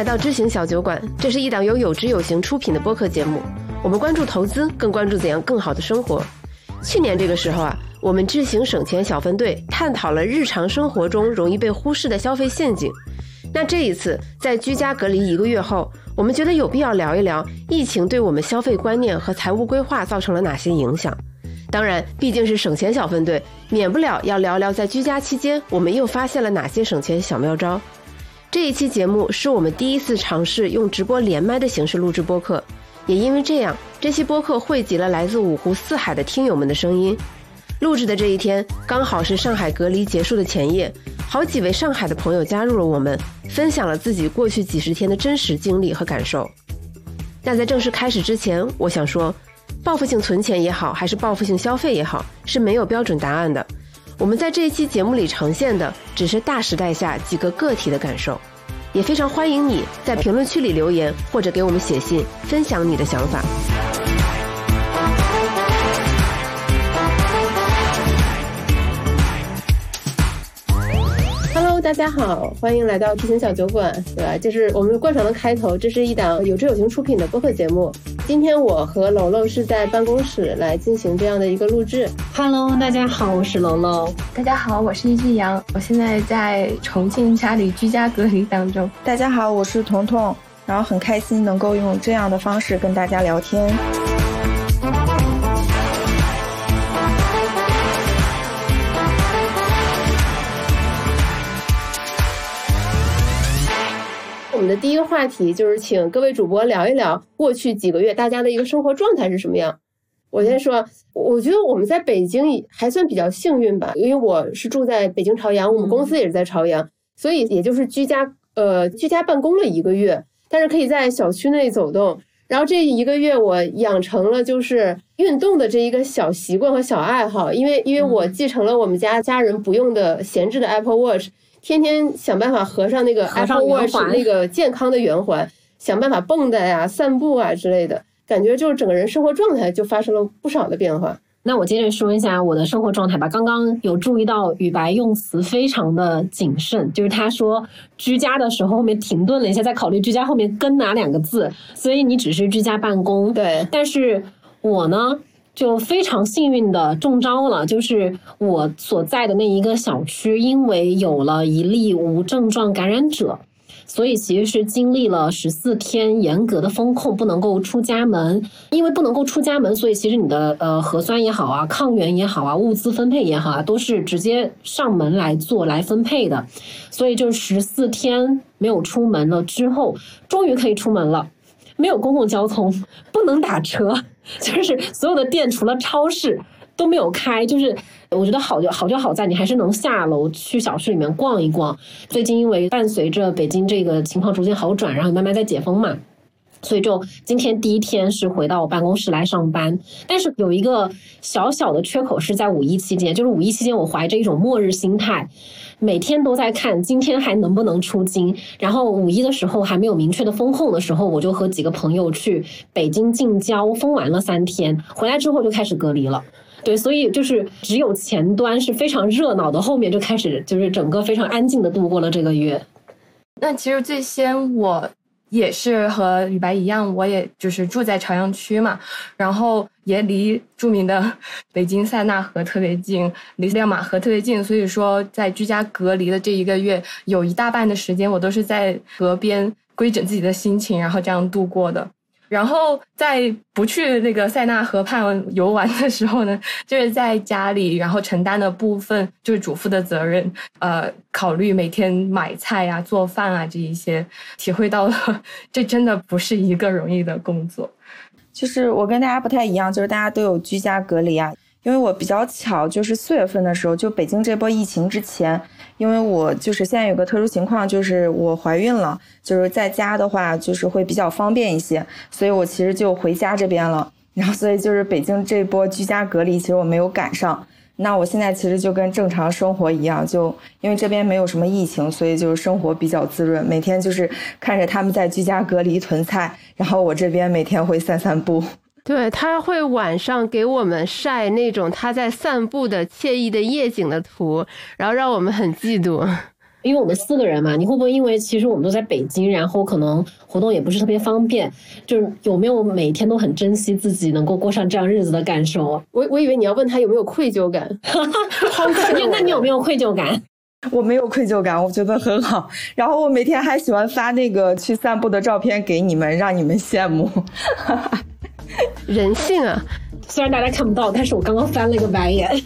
来到知行小酒馆，这是一档由有知有行出品的播客节目。我们关注投资，更关注怎样更好的生活。去年这个时候啊，我们知行省钱小分队探讨了日常生活中容易被忽视的消费陷阱。那这一次，在居家隔离一个月后，我们觉得有必要聊一聊疫情对我们消费观念和财务规划造成了哪些影响。当然，毕竟是省钱小分队，免不了要聊聊在居家期间我们又发现了哪些省钱小妙招。这一期节目是我们第一次尝试用直播连麦的形式录制播客，也因为这样，这期播客汇集了来自五湖四海的听友们的声音。录制的这一天刚好是上海隔离结束的前夜，好几位上海的朋友加入了我们，分享了自己过去几十天的真实经历和感受。但在正式开始之前，我想说，报复性存钱也好，还是报复性消费也好，是没有标准答案的。我们在这一期节目里呈现的只是大时代下几个个体的感受，也非常欢迎你在评论区里留言或者给我们写信，分享你的想法。Hello，大家好，欢迎来到知行小酒馆，对吧？这是我们惯常的开头，这是一档有知有行出品的播客节目。今天我和楼楼是在办公室来进行这样的一个录制。Hello，大家好，我是楼楼。大家好，我是一只羊，我现在在重庆家里居家隔离当中。大家好，我是彤彤，然后很开心能够用这样的方式跟大家聊天。们的第一个话题就是请各位主播聊一聊过去几个月大家的一个生活状态是什么样。我先说，我觉得我们在北京还算比较幸运吧，因为我是住在北京朝阳，我们公司也是在朝阳，所以也就是居家呃居家办公了一个月，但是可以在小区内走动。然后这一个月我养成了就是运动的这一个小习惯和小爱好，因为因为我继承了我们家家人不用的闲置的 Apple Watch。天天想办法合上那个 Apple Watch 那个健康的圆环，想办法蹦跶呀、散步啊之类的，感觉就是整个人生活状态就发生了不少的变化。那我接着说一下我的生活状态吧。刚刚有注意到雨白用词非常的谨慎，就是他说居家的时候后面停顿了一下，在考虑居家后面跟哪两个字，所以你只是居家办公。对，但是我呢？就非常幸运的中招了，就是我所在的那一个小区，因为有了一例无症状感染者，所以其实是经历了十四天严格的封控，不能够出家门。因为不能够出家门，所以其实你的呃核酸也好啊，抗原也好啊，物资分配也好啊，都是直接上门来做来分配的。所以就十四天没有出门了之后，终于可以出门了。没有公共交通，不能打车，就是所有的店除了超市都没有开。就是我觉得好就好就好在你还是能下楼去小区里面逛一逛。最近因为伴随着北京这个情况逐渐好转，然后慢慢在解封嘛，所以就今天第一天是回到我办公室来上班。但是有一个小小的缺口是在五一期间，就是五一期间我怀着一种末日心态。每天都在看今天还能不能出京，然后五一的时候还没有明确的封控的时候，我就和几个朋友去北京近郊封完了三天，回来之后就开始隔离了。对，所以就是只有前端是非常热闹的，后面就开始就是整个非常安静的度过了这个月。那其实最先我。也是和李白一样，我也就是住在朝阳区嘛，然后也离著名的北京塞纳河特别近，离亮马河特别近，所以说在居家隔离的这一个月，有一大半的时间我都是在河边规整自己的心情，然后这样度过的。然后在不去那个塞纳河畔游玩的时候呢，就是在家里，然后承担的部分就是主妇的责任，呃，考虑每天买菜啊、做饭啊这一些，体会到了 这真的不是一个容易的工作。就是我跟大家不太一样，就是大家都有居家隔离啊。因为我比较巧，就是四月份的时候，就北京这波疫情之前，因为我就是现在有个特殊情况，就是我怀孕了，就是在家的话，就是会比较方便一些，所以我其实就回家这边了。然后，所以就是北京这波居家隔离，其实我没有赶上。那我现在其实就跟正常生活一样，就因为这边没有什么疫情，所以就是生活比较滋润。每天就是看着他们在居家隔离囤菜，然后我这边每天会散散步。对他会晚上给我们晒那种他在散步的惬意的夜景的图，然后让我们很嫉妒。因为我们四个人嘛，你会不会因为其实我们都在北京，然后可能活动也不是特别方便，就是有没有每天都很珍惜自己能够过上这样日子的感受？我我以为你要问他有没有愧疚感，那那你有没有愧疚感？我没有愧疚感，我觉得很好。然后我每天还喜欢发那个去散步的照片给你们，让你们羡慕。人性啊！虽然大家看不到，但是我刚刚翻了一个白眼。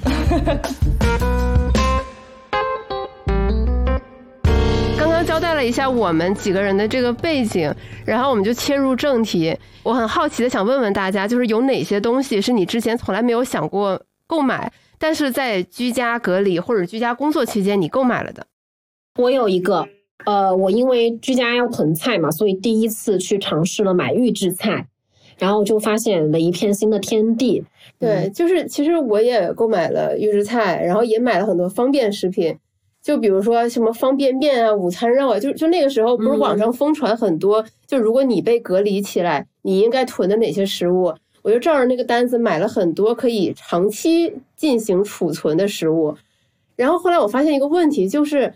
刚刚交代了一下我们几个人的这个背景，然后我们就切入正题。我很好奇的想问问大家，就是有哪些东西是你之前从来没有想过购买？但是在居家隔离或者居家工作期间，你购买了的，我有一个，呃，我因为居家要囤菜嘛，所以第一次去尝试了买预制菜，然后就发现了一片新的天地。对，就是其实我也购买了预制菜，然后也买了很多方便食品，就比如说什么方便面啊、午餐肉啊，就就那个时候不是网上疯传很多，就如果你被隔离起来，你应该囤的哪些食物。我就照着那个单子买了很多可以长期进行储存的食物，然后后来我发现一个问题，就是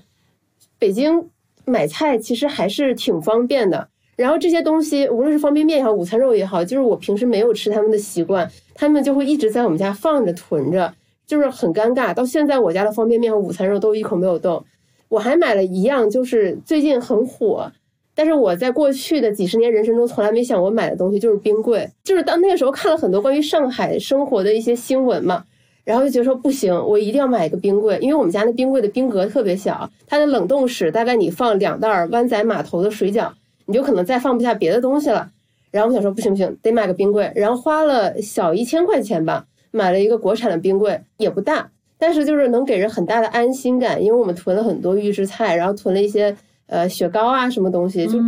北京买菜其实还是挺方便的。然后这些东西，无论是方便面也好，午餐肉也好，就是我平时没有吃他们的习惯，他们就会一直在我们家放着囤着，就是很尴尬。到现在我家的方便面和午餐肉都一口没有动。我还买了一样，就是最近很火。但是我在过去的几十年人生中从来没想过买的东西就是冰柜，就是当那个时候看了很多关于上海生活的一些新闻嘛，然后就觉得说不行，我一定要买一个冰柜，因为我们家那冰柜的冰格特别小，它的冷冻室大概你放两袋湾仔码头的水饺，你就可能再放不下别的东西了。然后我想说不行不行，得买个冰柜，然后花了小一千块钱吧，买了一个国产的冰柜，也不大，但是就是能给人很大的安心感，因为我们囤了很多预制菜，然后囤了一些。呃，雪糕啊，什么东西，就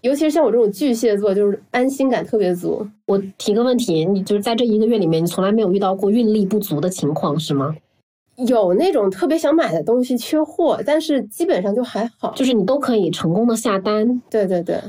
尤其是像我这种巨蟹座，就是安心感特别足。我提个问题，你就是在这一个月里面，你从来没有遇到过运力不足的情况是吗？有那种特别想买的东西缺货，但是基本上就还好，就是你都可以成功的下单。对对对，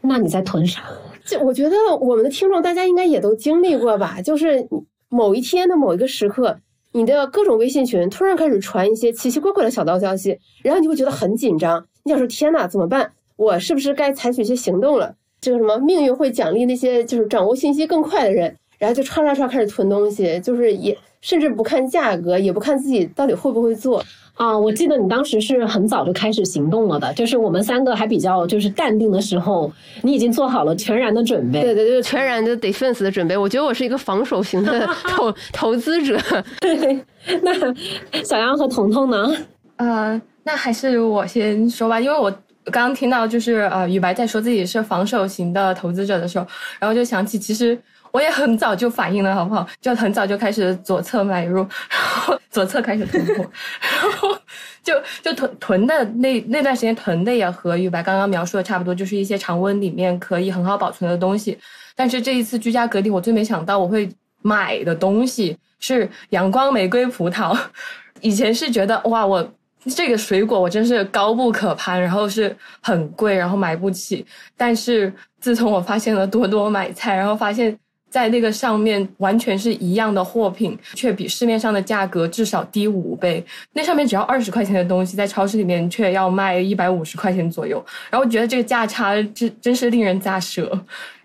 那你在囤啥？就我觉得我们的听众大家应该也都经历过吧，就是某一天的某一个时刻。你的各种微信群突然开始传一些奇奇怪怪的小道消息，然后你会觉得很紧张。你想说天哪，怎么办？我是不是该采取一些行动了？这个什么命运会奖励那些就是掌握信息更快的人，然后就唰唰唰开始囤东西，就是也甚至不看价格，也不看自己到底会不会做。啊，我记得你当时是很早就开始行动了的，就是我们三个还比较就是淡定的时候，你已经做好了全然的准备。对对对，全然的 defense 的准备。我觉得我是一个防守型的 投投资者。对，那小杨和彤彤呢？呃，那还是我先说吧，因为我刚刚听到就是呃雨白在说自己是防守型的投资者的时候，然后就想起其实。我也很早就反应了，好不好？就很早就开始左侧买入，然后左侧开始囤货，然后就就囤囤的那那段时间囤的也和雨白刚刚描述的差不多，就是一些常温里面可以很好保存的东西。但是这一次居家隔离，我最没想到我会买的东西是阳光玫瑰葡萄。以前是觉得哇，我这个水果我真是高不可攀，然后是很贵，然后买不起。但是自从我发现了多多买菜，然后发现。在那个上面完全是一样的货品，却比市面上的价格至少低五倍。那上面只要二十块钱的东西，在超市里面却要卖一百五十块钱左右。然后我觉得这个价差真真是令人咋舌。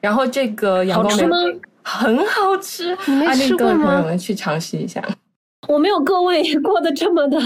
然后这个阳光玫瑰很好吃，你没吃过吗？我们去尝试一下。我没有各位 过得这么的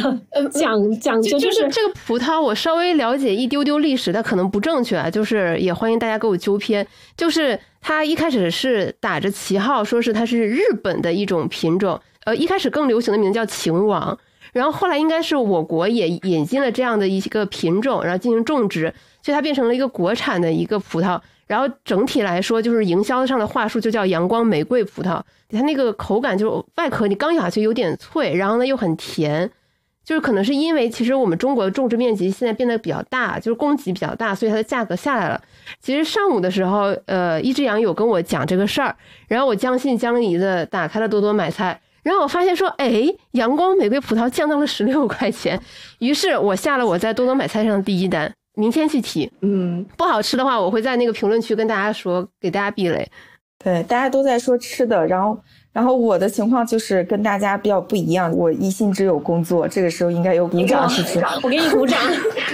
讲讲究，就是这个葡萄，我稍微了解一丢丢历史，但可能不正确啊。就是也欢迎大家给我纠偏，就是。它一开始是打着旗号，说是它是日本的一种品种，呃，一开始更流行的名字叫秦王，然后后来应该是我国也引进了这样的一个品种，然后进行种植，所以它变成了一个国产的一个葡萄。然后整体来说，就是营销上的话术就叫阳光玫瑰葡萄，它那个口感就外壳你刚咬下去有点脆，然后呢又很甜。就是可能是因为其实我们中国的种植面积现在变得比较大，就是供给比较大，所以它的价格下来了。其实上午的时候，呃，一只羊有跟我讲这个事儿，然后我将信将疑的打开了多多买菜，然后我发现说，哎，阳光玫瑰葡萄降到了十六块钱，于是我下了我在多多买菜上的第一单，明天去提。嗯，不好吃的话，我会在那个评论区跟大家说，给大家避雷。对，大家都在说吃的，然后然后我的情况就是跟大家比较不一样，我一心只有工作，这个时候应该有鼓掌，是不是？我给你鼓掌。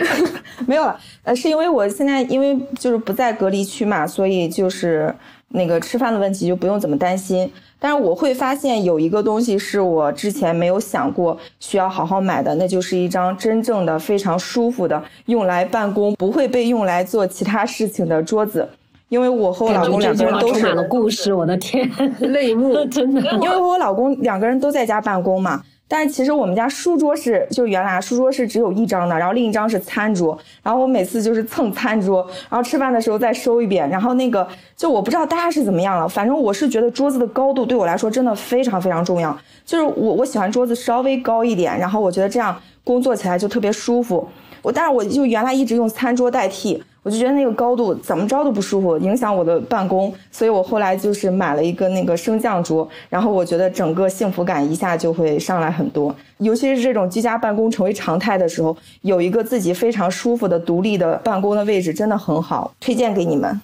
没有了，呃，是因为我现在因为就是不在隔离区嘛，所以就是那个吃饭的问题就不用怎么担心。但是我会发现有一个东西是我之前没有想过需要好好买的，那就是一张真正的非常舒服的用来办公不会被用来做其他事情的桌子。因为我和我老公两个人都是了故事，我的天，泪目，真的。因为我老公两个人都在家办公嘛。但其实我们家书桌是，就原来书桌是只有一张的，然后另一张是餐桌，然后我每次就是蹭餐桌，然后吃饭的时候再收一遍，然后那个就我不知道大家是怎么样了，反正我是觉得桌子的高度对我来说真的非常非常重要，就是我我喜欢桌子稍微高一点，然后我觉得这样工作起来就特别舒服。我但是我就原来一直用餐桌代替。我就觉得那个高度怎么着都不舒服，影响我的办公，所以我后来就是买了一个那个升降桌，然后我觉得整个幸福感一下就会上来很多。尤其是这种居家办公成为常态的时候，有一个自己非常舒服的独立的办公的位置真的很好，推荐给你们。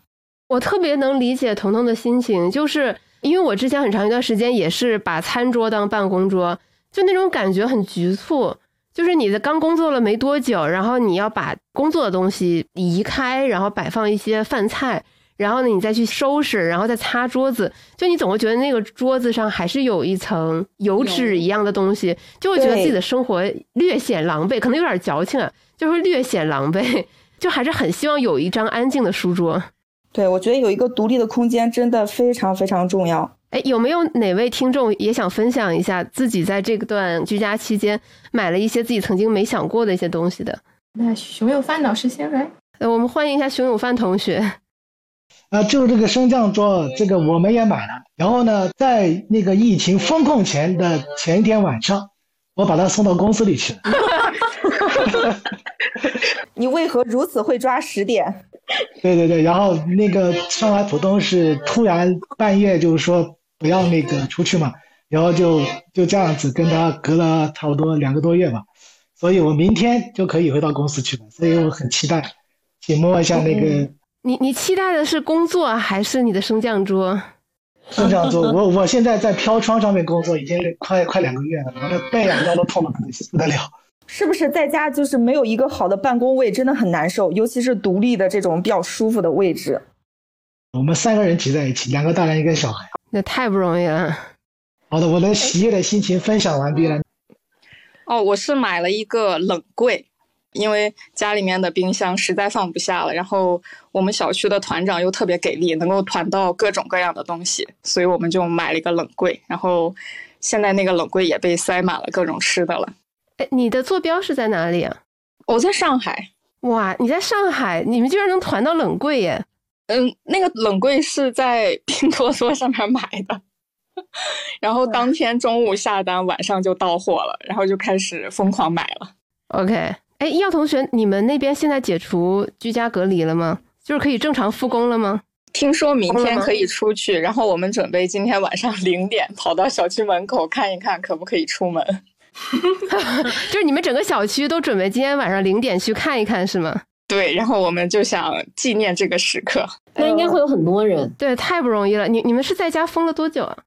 我特别能理解彤彤的心情，就是因为我之前很长一段时间也是把餐桌当办公桌，就那种感觉很局促。就是你的刚工作了没多久，然后你要把工作的东西移开，然后摆放一些饭菜，然后呢你再去收拾，然后再擦桌子，就你总会觉得那个桌子上还是有一层油脂一样的东西，就会觉得自己的生活略显狼狈，可能有点矫情啊，就会略显狼狈，就还是很希望有一张安静的书桌。对，我觉得有一个独立的空间真的非常非常重要。哎，有没有哪位听众也想分享一下自己在这段居家期间买了一些自己曾经没想过的一些东西的？那熊有范老师先来。呃，我们欢迎一下熊有范同学。啊，就是这个升降桌，这个我们也买了。然后呢，在那个疫情封控前的前一天晚上，我把它送到公司里去了。你为何如此会抓时点？对对对，然后那个上海浦东是突然半夜就是说。不要那个出去嘛，然后就就这样子跟他隔了差不多两个多月吧，所以我明天就可以回到公司去了，所以我很期待，请摸一下那个。你你期待的是工作还是你的升降桌？升降桌，我我现在在飘窗上面工作已经快快两个月了，我的背啊腰都痛的不得了。是不是在家就是没有一个好的办公位，真的很难受，尤其是独立的这种比较舒服的位置。我们三个人挤在一起，两个大人一个小孩。那太不容易了。好的，我的喜悦的心情分享完毕了。哦，我是买了一个冷柜，因为家里面的冰箱实在放不下了。然后我们小区的团长又特别给力，能够团到各种各样的东西，所以我们就买了一个冷柜。然后现在那个冷柜也被塞满了各种吃的了。哎，你的坐标是在哪里啊？我在上海。哇，你在上海，你们居然能团到冷柜耶！嗯，那个冷柜是在拼多多上面买的，然后当天中午下单，晚上就到货了，然后就开始疯狂买了。OK，哎，耀同学，你们那边现在解除居家隔离了吗？就是可以正常复工了吗？听说明天可以出去，然后我们准备今天晚上 零点跑到小区门口看一看，可不可以出门。就是你们整个小区都准备今天晚上零点去看一看，是吗？对，然后我们就想纪念这个时刻。那应该会有很多人。对，太不容易了。你你们是在家封了多久啊？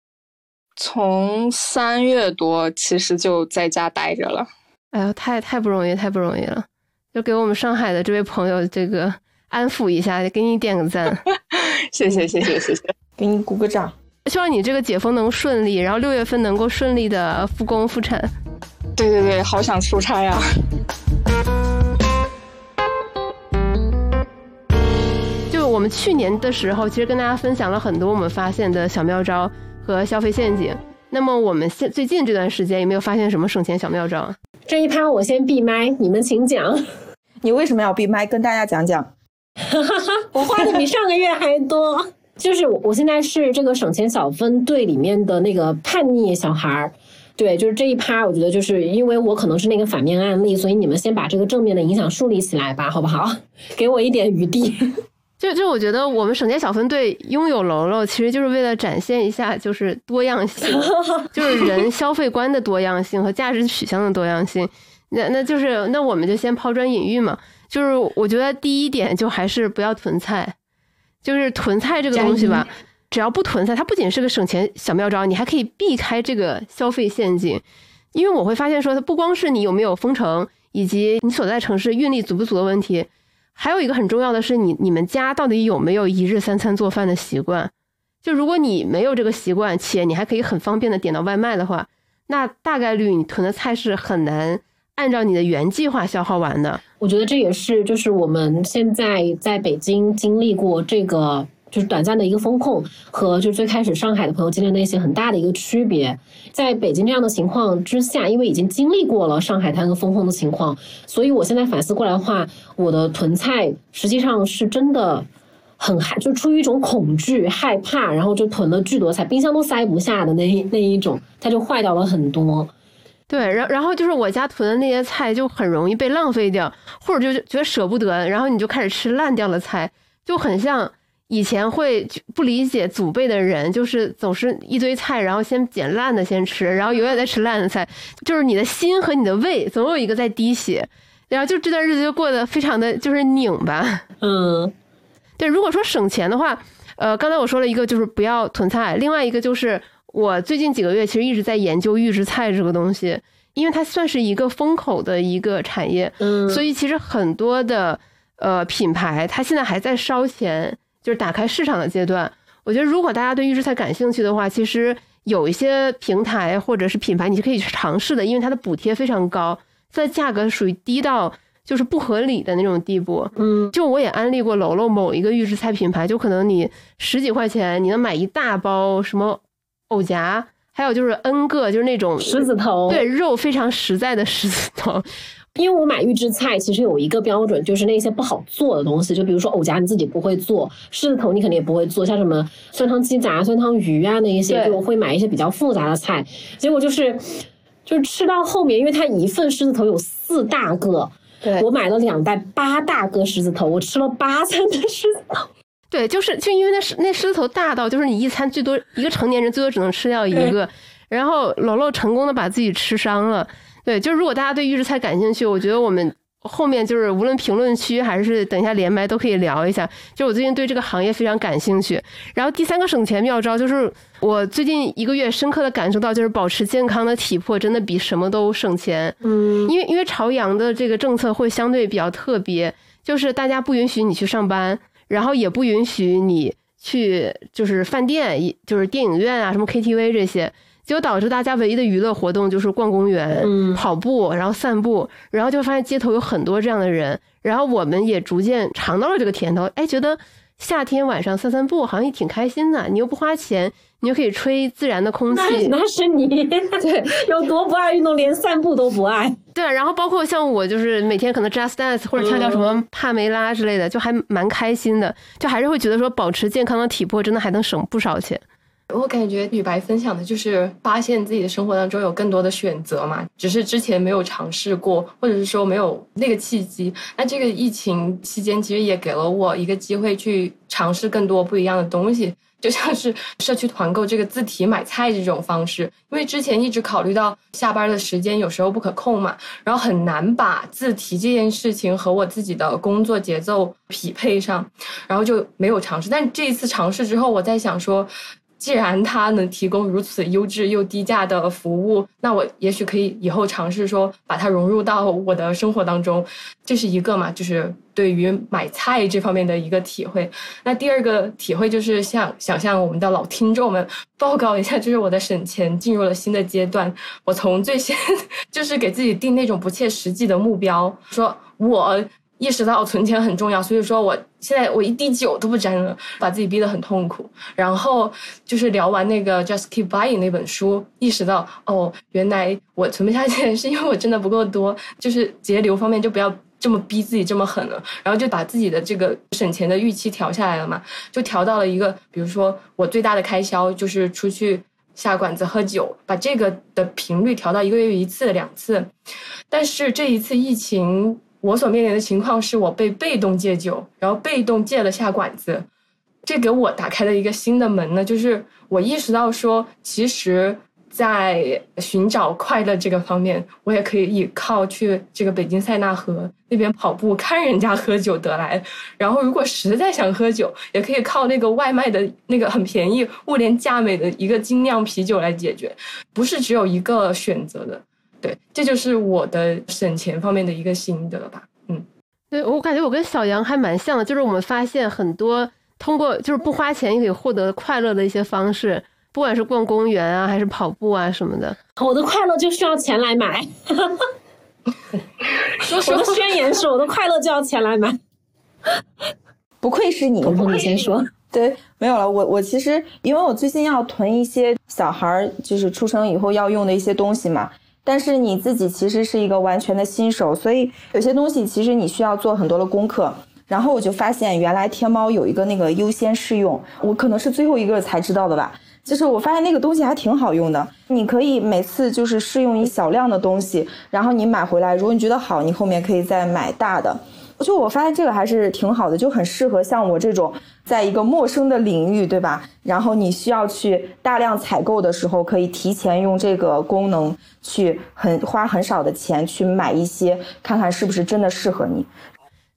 从三月多，其实就在家待着了。哎呀，太太不容易，太不容易了。就给我们上海的这位朋友这个安抚一下，给你点个赞。谢谢谢谢谢谢，给你鼓个掌。希望你这个解封能顺利，然后六月份能够顺利的复工复产。对对对，好想出差呀。我们去年的时候，其实跟大家分享了很多我们发现的小妙招和消费陷阱。那么我们现最近这段时间有没有发现什么省钱小妙招？这一趴我先闭麦，你们请讲。你为什么要闭麦？跟大家讲讲。我花的比上个月还多，就是我我现在是这个省钱小分队里面的那个叛逆小孩儿。对，就是这一趴，我觉得就是因为我可能是那个反面案例，所以你们先把这个正面的影响树立起来吧，好不好？给我一点余地。就就我觉得我们省钱小分队拥有楼楼，其实就是为了展现一下就是多样性，就是人消费观的多样性和价值取向的多样性。那那就是那我们就先抛砖引玉嘛。就是我觉得第一点就还是不要囤菜，就是囤菜这个东西吧，只要不囤菜，它不仅是个省钱小妙招，你还可以避开这个消费陷阱。因为我会发现说，它不光是你有没有封城，以及你所在城市运力足不足的问题，还有一个很重要的是你你们家到底有没有一日三餐做饭的习惯。就如果你没有这个习惯，且你还可以很方便的点到外卖的话，那大概率你囤的菜是很难按照你的原计划消耗完的。我觉得这也是就是我们现在在北京经历过这个就是短暂的一个风控，和就最开始上海的朋友经历那些很大的一个区别。在北京这样的情况之下，因为已经经历过了上海滩和风控的情况，所以我现在反思过来的话，我的囤菜实际上是真的。很害，就出于一种恐惧、害怕，然后就囤了巨多菜，冰箱都塞不下的那那一种，它就坏掉了很多。对，然然后就是我家囤的那些菜就很容易被浪费掉，或者就觉得舍不得，然后你就开始吃烂掉的菜，就很像以前会不理解祖辈的人，就是总是一堆菜，然后先捡烂的先吃，然后永远在吃烂的菜，就是你的心和你的胃总有一个在滴血，然后就这段日子就过得非常的就是拧巴，嗯。对，如果说省钱的话，呃，刚才我说了一个就是不要囤菜，另外一个就是我最近几个月其实一直在研究预制菜这个东西，因为它算是一个风口的一个产业，嗯，所以其实很多的呃品牌它现在还在烧钱，就是打开市场的阶段。我觉得如果大家对预制菜感兴趣的话，其实有一些平台或者是品牌你是可以去尝试的，因为它的补贴非常高，它的价格属于低到。就是不合理的那种地步，嗯，就我也安利过楼楼某一个预制菜品牌，就可能你十几块钱你能买一大包什么藕夹，还有就是 N 个就是那种狮子头，对，肉非常实在的狮子头。因为我买预制菜其实有一个标准，就是那些不好做的东西，就比如说藕夹你自己不会做，狮子头你肯定也不会做，像什么酸汤鸡杂、酸汤鱼啊那一些，就会买一些比较复杂的菜。结果就是就是吃到后面，因为它一份狮子头有四大个。我买了两袋八大个狮子头，我吃了八餐的狮子头。对，就是就因为那狮那狮子头大到，就是你一餐最多一个成年人最多只能吃掉一个，然后楼楼成功的把自己吃伤了。对，就是如果大家对预制菜感兴趣，我觉得我们。后面就是无论评论区还是等一下连麦都可以聊一下，就我最近对这个行业非常感兴趣。然后第三个省钱妙招就是我最近一个月深刻的感受到，就是保持健康的体魄真的比什么都省钱。嗯，因为因为朝阳的这个政策会相对比较特别，就是大家不允许你去上班，然后也不允许你去就是饭店，就是电影院啊，什么 KTV 这些。结果导致大家唯一的娱乐活动就是逛公园、跑步，然后散步，然后就发现街头有很多这样的人，然后我们也逐渐尝到了这个甜头，哎，觉得夏天晚上散散步好像也挺开心的，你又不花钱，你又可以吹自然的空气。那是你 对 有多不爱运动，连散步都不爱。对，然后包括像我，就是每天可能 just dance 或者跳跳什么帕梅拉之类的，就还蛮开心的，就还是会觉得说保持健康的体魄真的还能省不少钱。我感觉雨白分享的就是发现自己的生活当中有更多的选择嘛，只是之前没有尝试过，或者是说没有那个契机。那这个疫情期间，其实也给了我一个机会去尝试更多不一样的东西，就像是社区团购这个自提买菜这种方式。因为之前一直考虑到下班的时间有时候不可控嘛，然后很难把自提这件事情和我自己的工作节奏匹配上，然后就没有尝试。但这一次尝试之后，我在想说。既然它能提供如此优质又低价的服务，那我也许可以以后尝试说把它融入到我的生活当中，这是一个嘛，就是对于买菜这方面的一个体会。那第二个体会就是像想象我们的老听众们报告一下，就是我的省钱进入了新的阶段。我从最先 就是给自己定那种不切实际的目标，说我。意识到存钱很重要，所以说我现在我一滴酒都不沾了，把自己逼得很痛苦。然后就是聊完那个 Just Keep Buying 那本书，意识到哦，原来我存不下钱是因为我真的不够多，就是节流方面就不要这么逼自己这么狠了。然后就把自己的这个省钱的预期调下来了嘛，就调到了一个，比如说我最大的开销就是出去下馆子喝酒，把这个的频率调到一个月一次两次。但是这一次疫情。我所面临的情况是我被被动戒酒，然后被动戒了下馆子，这给我打开了一个新的门呢。就是我意识到说，其实在寻找快乐这个方面，我也可以依靠去这个北京塞纳河那边跑步，看人家喝酒得来。然后如果实在想喝酒，也可以靠那个外卖的那个很便宜、物廉价美的一个精酿啤酒来解决，不是只有一个选择的。对，这就是我的省钱方面的一个心得吧。嗯，对我感觉我跟小杨还蛮像的，就是我们发现很多通过就是不花钱也可以获得快乐的一些方式。不管是逛公园啊，还是跑步啊什么的，我的快乐就需要钱来买。我的宣言是，我的快乐就要钱来买。不愧是你，你先说。对，没有了。我我其实因为我最近要囤一些小孩儿就是出生以后要用的一些东西嘛，但是你自己其实是一个完全的新手，所以有些东西其实你需要做很多的功课。然后我就发现原来天猫有一个那个优先试用，我可能是最后一个才知道的吧。就是我发现那个东西还挺好用的，你可以每次就是试用一小量的东西，然后你买回来，如果你觉得好，你后面可以再买大的。就我发现这个还是挺好的，就很适合像我这种在一个陌生的领域，对吧？然后你需要去大量采购的时候，可以提前用这个功能去很花很少的钱去买一些，看看是不是真的适合你。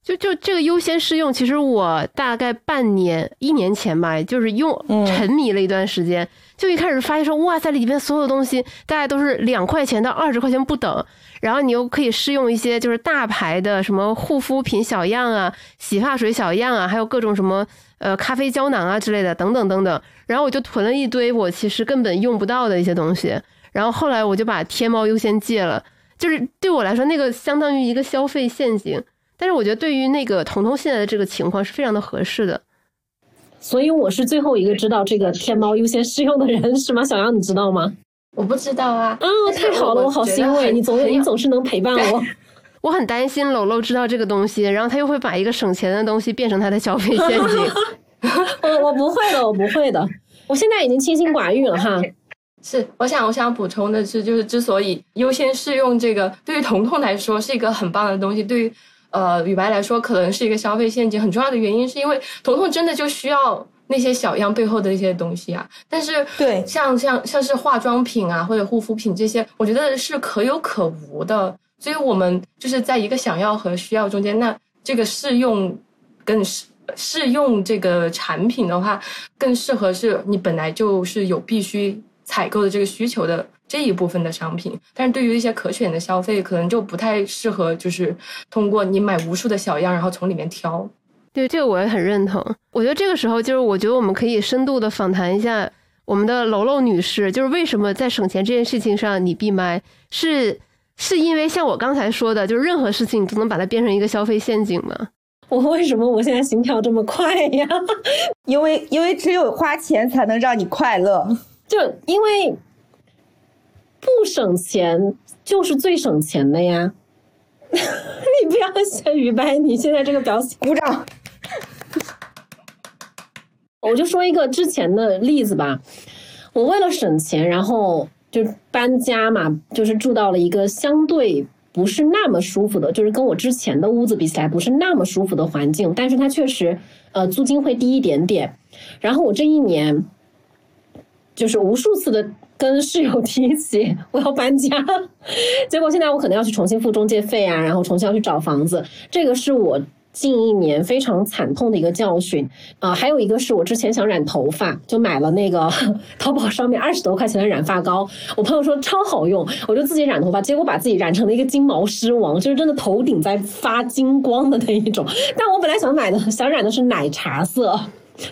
就就这个优先试用，其实我大概半年一年前吧，就是用沉迷了一段时间。就一开始发现说，哇塞，里边所有东西大概都是两块钱到二十块钱不等，然后你又可以试用一些就是大牌的什么护肤品小样啊、洗发水小样啊，还有各种什么呃咖啡胶囊啊之类的等等等等。然后我就囤了一堆我其实根本用不到的一些东西。然后后来我就把天猫优先戒了，就是对我来说那个相当于一个消费陷阱。但是我觉得，对于那个彤彤现在的这个情况是非常的合适的，所以我是最后一个知道这个天猫优先试用的人，是吗？小杨，你知道吗？我不知道啊。啊，太好了，我好欣慰，你总你总是能陪伴我。我很担心楼楼知道这个东西，然后他又会把一个省钱的东西变成他的消费陷阱。我我不会的，我不会的，我现在已经清心寡欲了哈。是，我想我想补充的是，就是之所以优先试用这个，对于彤彤来说是一个很棒的东西，对于。呃，雨白来说可能是一个消费陷阱，很重要的原因是因为彤彤真的就需要那些小样背后的一些东西啊。但是，对，像像像是化妆品啊或者护肤品这些，我觉得是可有可无的。所以我们就是在一个想要和需要中间，那这个试用更适试用这个产品的话，更适合是你本来就是有必须采购的这个需求的。这一部分的商品，但是对于一些可选的消费，可能就不太适合，就是通过你买无数的小样，然后从里面挑。对，这个我也很认同。我觉得这个时候，就是我觉得我们可以深度的访谈一下我们的楼楼女士，就是为什么在省钱这件事情上你闭麦，是是因为像我刚才说的，就是任何事情你都能把它变成一个消费陷阱吗？我为什么我现在心跳这么快呀？因为因为只有花钱才能让你快乐，就因为。不省钱就是最省钱的呀！你不要学于白，你现在这个表情，鼓掌。我就说一个之前的例子吧，我为了省钱，然后就搬家嘛，就是住到了一个相对不是那么舒服的，就是跟我之前的屋子比起来不是那么舒服的环境，但是它确实呃租金会低一点点。然后我这一年就是无数次的。跟室友 提起我要搬家，结果现在我可能要去重新付中介费啊，然后重新要去找房子，这个是我近一年非常惨痛的一个教训啊。还有一个是我之前想染头发，就买了那个 淘宝上面二十多块钱的染发膏，我朋友说超好用，我就自己染头发，结果把自己染成了一个金毛狮王，就是真的头顶在发金光的那一种。但我本来想买的，想染的是奶茶色。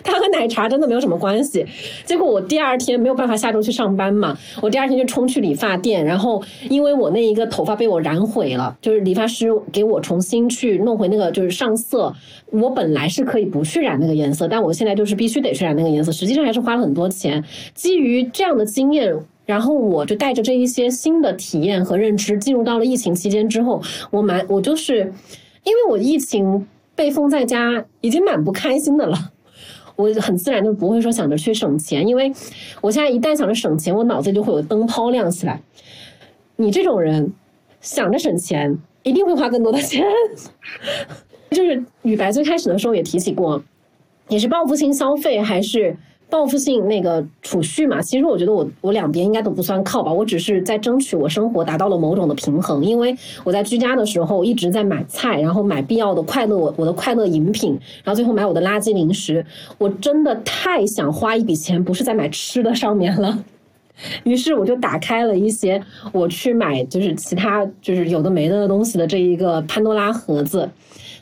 它和奶茶真的没有什么关系。结果我第二天没有办法下周去上班嘛，我第二天就冲去理发店，然后因为我那一个头发被我染毁了，就是理发师给我重新去弄回那个就是上色。我本来是可以不去染那个颜色，但我现在就是必须得去染那个颜色，实际上还是花了很多钱。基于这样的经验，然后我就带着这一些新的体验和认知进入到了疫情期间之后，我蛮我就是因为我疫情被封在家，已经蛮不开心的了。我很自然就不会说想着去省钱，因为我现在一旦想着省钱，我脑子就会有灯泡亮起来。你这种人想着省钱，一定会花更多的钱。就是雨白最开始的时候也提起过，你是报复性消费还是？报复性那个储蓄嘛，其实我觉得我我两边应该都不算靠吧，我只是在争取我生活达到了某种的平衡，因为我在居家的时候一直在买菜，然后买必要的快乐我我的快乐饮品，然后最后买我的垃圾零食，我真的太想花一笔钱，不是在买吃的上面了。于是我就打开了一些我去买就是其他就是有的没的东西的这一个潘多拉盒子。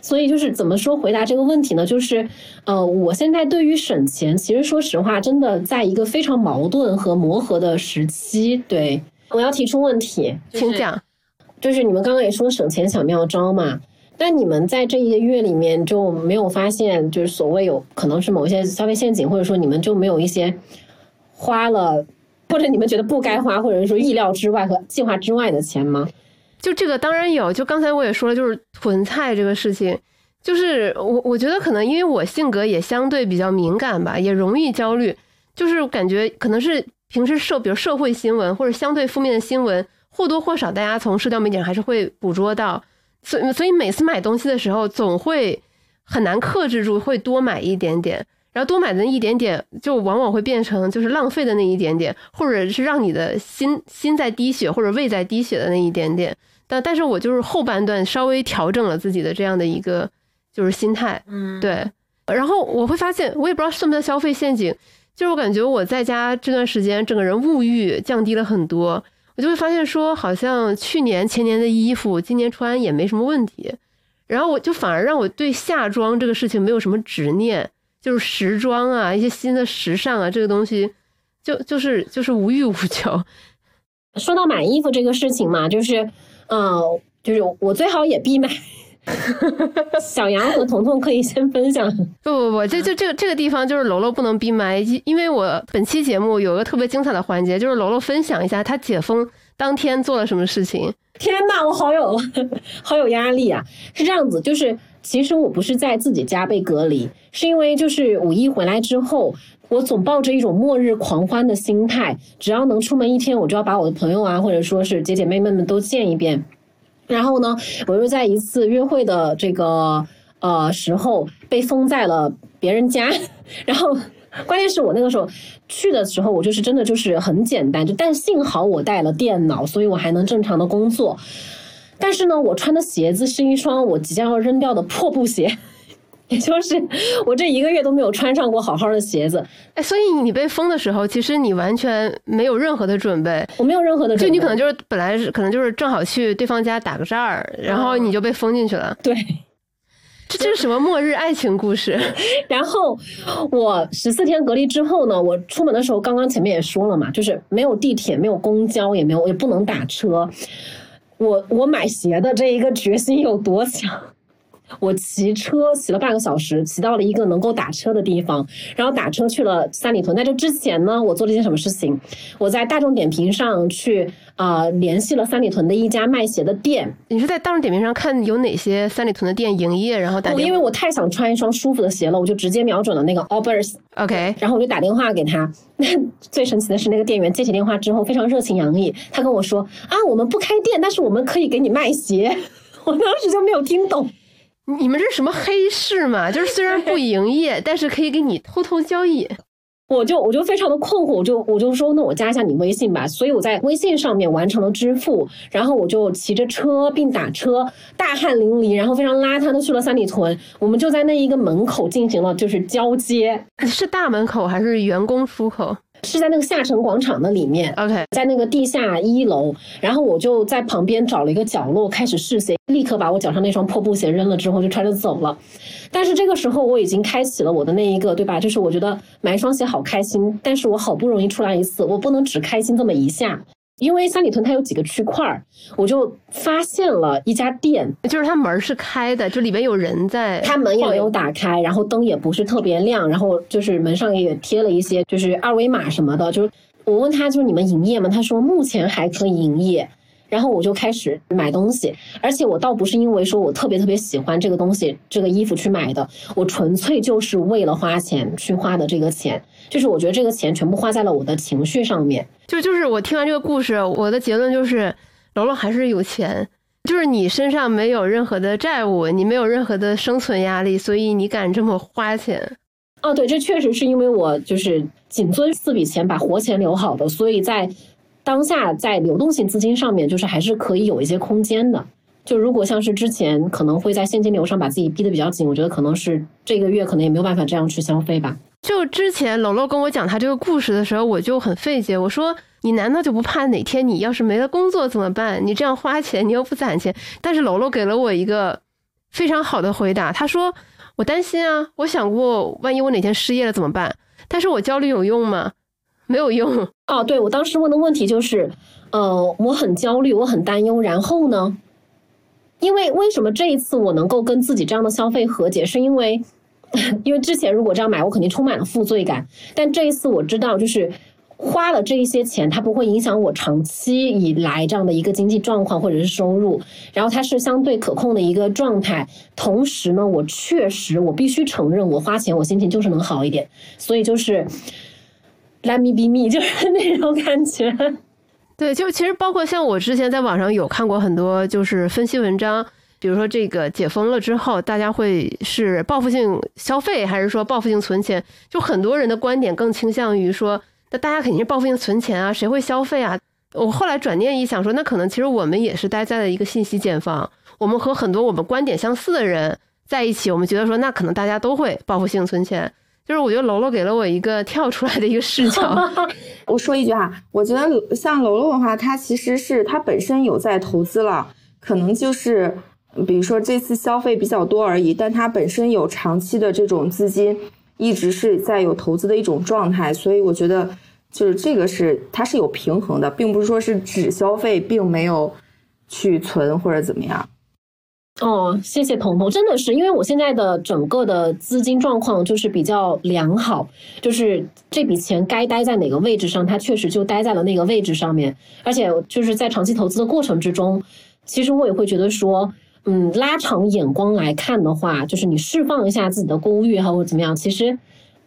所以就是怎么说回答这个问题呢？就是，呃，我现在对于省钱，其实说实话，真的在一个非常矛盾和磨合的时期。对，我要提出问题，请讲。就是你们刚刚也说省钱小妙招嘛，那你们在这一个月里面就没有发现，就是所谓有可能是某一些消费陷阱，或者说你们就没有一些花了，或者你们觉得不该花，或者是说意料之外和计划之外的钱吗？就这个当然有，就刚才我也说了，就是囤菜这个事情，就是我我觉得可能因为我性格也相对比较敏感吧，也容易焦虑，就是感觉可能是平时社，比如社会新闻或者相对负面的新闻，或多或少大家从社交媒体上还是会捕捉到，所以所以每次买东西的时候，总会很难克制住，会多买一点点，然后多买的那一点点，就往往会变成就是浪费的那一点点，或者是让你的心心在滴血或者胃在滴血的那一点点。但但是我就是后半段稍微调整了自己的这样的一个就是心态，嗯，对。然后我会发现，我也不知道算不算消费陷阱，就是我感觉我在家这段时间，整个人物欲降低了很多。我就会发现说，好像去年前年的衣服，今年穿也没什么问题。然后我就反而让我对夏装这个事情没有什么执念，就是时装啊，一些新的时尚啊，这个东西就就是就是无欲无求。说到买衣服这个事情嘛，就是。嗯，就是我最好也闭麦。小杨和彤彤可以先分享。不不不，这就这个这个地方就是楼楼不能闭麦，因为我本期节目有个特别精彩的环节，就是楼楼分享一下他解封当天做了什么事情。天呐，我好有 好有压力啊！是这样子，就是其实我不是在自己家被隔离，是因为就是五一回来之后。我总抱着一种末日狂欢的心态，只要能出门一天，我就要把我的朋友啊，或者说是姐姐妹妹们都见一遍。然后呢，我又在一次约会的这个呃时候被封在了别人家。然后，关键是我那个时候去的时候，我就是真的就是很简单，就但幸好我带了电脑，所以我还能正常的工作。但是呢，我穿的鞋子是一双我即将要扔掉的破布鞋。也 就是我这一个月都没有穿上过好好的鞋子，哎，所以你被封的时候，其实你完全没有任何的准备，我没有任何的准备，就你可能就是本来是可能就是正好去对方家打个仗儿，然后你就被封进去了。对，这这是什么末日爱情故事？然后我十四天隔离之后呢，我出门的时候，刚刚前面也说了嘛，就是没有地铁，没有公交，也没有也不能打车。我我买鞋的这一个决心有多强？我骑车骑了半个小时，骑到了一个能够打车的地方，然后打车去了三里屯。在这之前呢，我做了一件什么事情？我在大众点评上去啊联系了三里屯的一家卖鞋的店。你是在大众点评上看有哪些三里屯的店营业，然后打？因为我太想穿一双舒服的鞋了，我就直接瞄准了那个 Allbirds。OK，然后我就打电话给他。那最神奇的是，那个店员接起电话之后非常热情洋溢，他跟我说啊，我们不开店，但是我们可以给你卖鞋。我当时就没有听懂。你们这是什么黑市嘛？就是虽然不营业，但是可以给你偷偷交易。我就我就非常的困惑，我就我就说，那我加一下你微信吧。所以我在微信上面完成了支付，然后我就骑着车并打车，大汗淋漓，然后非常邋遢的去了三里屯。我们就在那一个门口进行了就是交接，是大门口还是员工出口？是在那个下沉广场的里面，OK，在那个地下一楼，然后我就在旁边找了一个角落开始试鞋，立刻把我脚上那双破布鞋扔了之后就穿着走了。但是这个时候我已经开启了我的那一个，对吧？就是我觉得买一双鞋好开心，但是我好不容易出来一次，我不能只开心这么一下。因为三里屯它有几个区块儿，我就发现了一家店，就是它门是开的，就里面有人在。它门也没有打开，然后灯也不是特别亮，然后就是门上也贴了一些就是二维码什么的。就是我问他，就是你们营业吗？他说目前还可以营业。然后我就开始买东西，而且我倒不是因为说我特别特别喜欢这个东西、这个衣服去买的，我纯粹就是为了花钱去花的这个钱，就是我觉得这个钱全部花在了我的情绪上面。就就是我听完这个故事，我的结论就是，楼楼还是有钱，就是你身上没有任何的债务，你没有任何的生存压力，所以你敢这么花钱。哦，对，这确实是因为我就是谨遵四笔钱，把活钱留好的，所以在当下在流动性资金上面，就是还是可以有一些空间的。就如果像是之前可能会在现金流上把自己逼得比较紧，我觉得可能是这个月可能也没有办法这样去消费吧。就之前楼楼跟我讲他这个故事的时候，我就很费解，我说你难道就不怕哪天你要是没了工作怎么办？你这样花钱，你又不攒钱。但是楼楼给了我一个非常好的回答，他说我担心啊，我想过万一我哪天失业了怎么办？但是我焦虑有用吗？没有用。哦，对我当时问的问题就是，呃，我很焦虑，我很担忧，然后呢？因为为什么这一次我能够跟自己这样的消费和解，是因为，因为之前如果这样买，我肯定充满了负罪感。但这一次我知道，就是花了这一些钱，它不会影响我长期以来这样的一个经济状况或者是收入，然后它是相对可控的一个状态。同时呢，我确实我必须承认，我花钱我心情就是能好一点。所以就是 Let me be me，就是那种感觉。对，就其实包括像我之前在网上有看过很多就是分析文章，比如说这个解封了之后，大家会是报复性消费，还是说报复性存钱？就很多人的观点更倾向于说，那大家肯定是报复性存钱啊，谁会消费啊？我后来转念一想，说那可能其实我们也是待在了一个信息茧房，我们和很多我们观点相似的人在一起，我们觉得说那可能大家都会报复性存钱。就是我觉得楼楼给了我一个跳出来的一个视角。我说一句哈，我觉得像楼楼的话，他其实是他本身有在投资了，可能就是比如说这次消费比较多而已，但它本身有长期的这种资金，一直是在有投资的一种状态，所以我觉得就是这个是它是有平衡的，并不是说是只消费，并没有去存或者怎么样。哦，谢谢彤彤，真的是因为我现在的整个的资金状况就是比较良好，就是这笔钱该待在哪个位置上，它确实就待在了那个位置上面，而且就是在长期投资的过程之中，其实我也会觉得说，嗯，拉长眼光来看的话，就是你释放一下自己的购物欲或者怎么样，其实。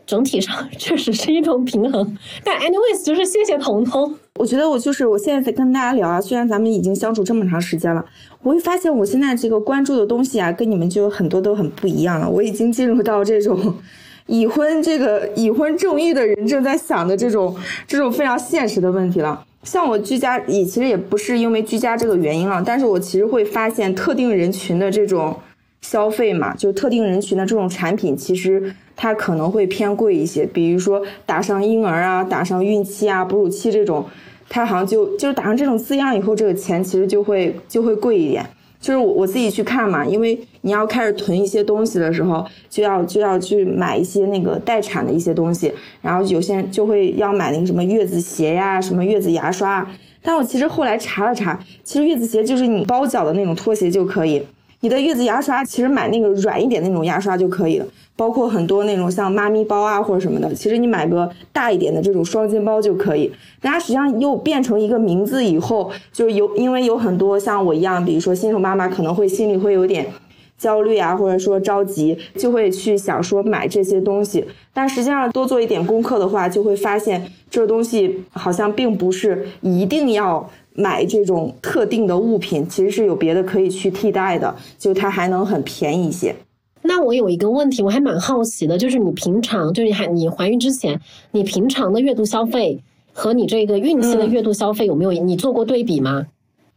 整体上 确实是一种平衡，但 anyways 就是谢谢彤彤。我觉得我就是我现在在跟大家聊啊，虽然咱们已经相处这么长时间了，我会发现我现在这个关注的东西啊，跟你们就很多都很不一样了。我已经进入到这种 已婚这个已婚正欲的人正在想的这种这种非常现实的问题了。像我居家也其实也不是因为居家这个原因了，但是我其实会发现特定人群的这种消费嘛，就特定人群的这种产品，其实。它可能会偏贵一些，比如说打上婴儿啊，打上孕期啊、哺乳期这种，它好像就就是打上这种字样以后，这个钱其实就会就会贵一点。就是我我自己去看嘛，因为你要开始囤一些东西的时候，就要就要去买一些那个待产的一些东西，然后有些人就会要买那个什么月子鞋呀、什么月子牙刷。但我其实后来查了查，其实月子鞋就是你包脚的那种拖鞋就可以，你的月子牙刷其实买那个软一点那种牙刷就可以了。包括很多那种像妈咪包啊或者什么的，其实你买个大一点的这种双肩包就可以。大家实际上又变成一个名字以后，就是有因为有很多像我一样，比如说新手妈妈可能会心里会有点焦虑啊，或者说着急，就会去想说买这些东西。但实际上多做一点功课的话，就会发现这东西好像并不是一定要买这种特定的物品，其实是有别的可以去替代的，就它还能很便宜一些。那我有一个问题，我还蛮好奇的，就是你平常就是还你怀孕之前，你平常的月度消费和你这个孕期的月度消费有没有你做过对比吗？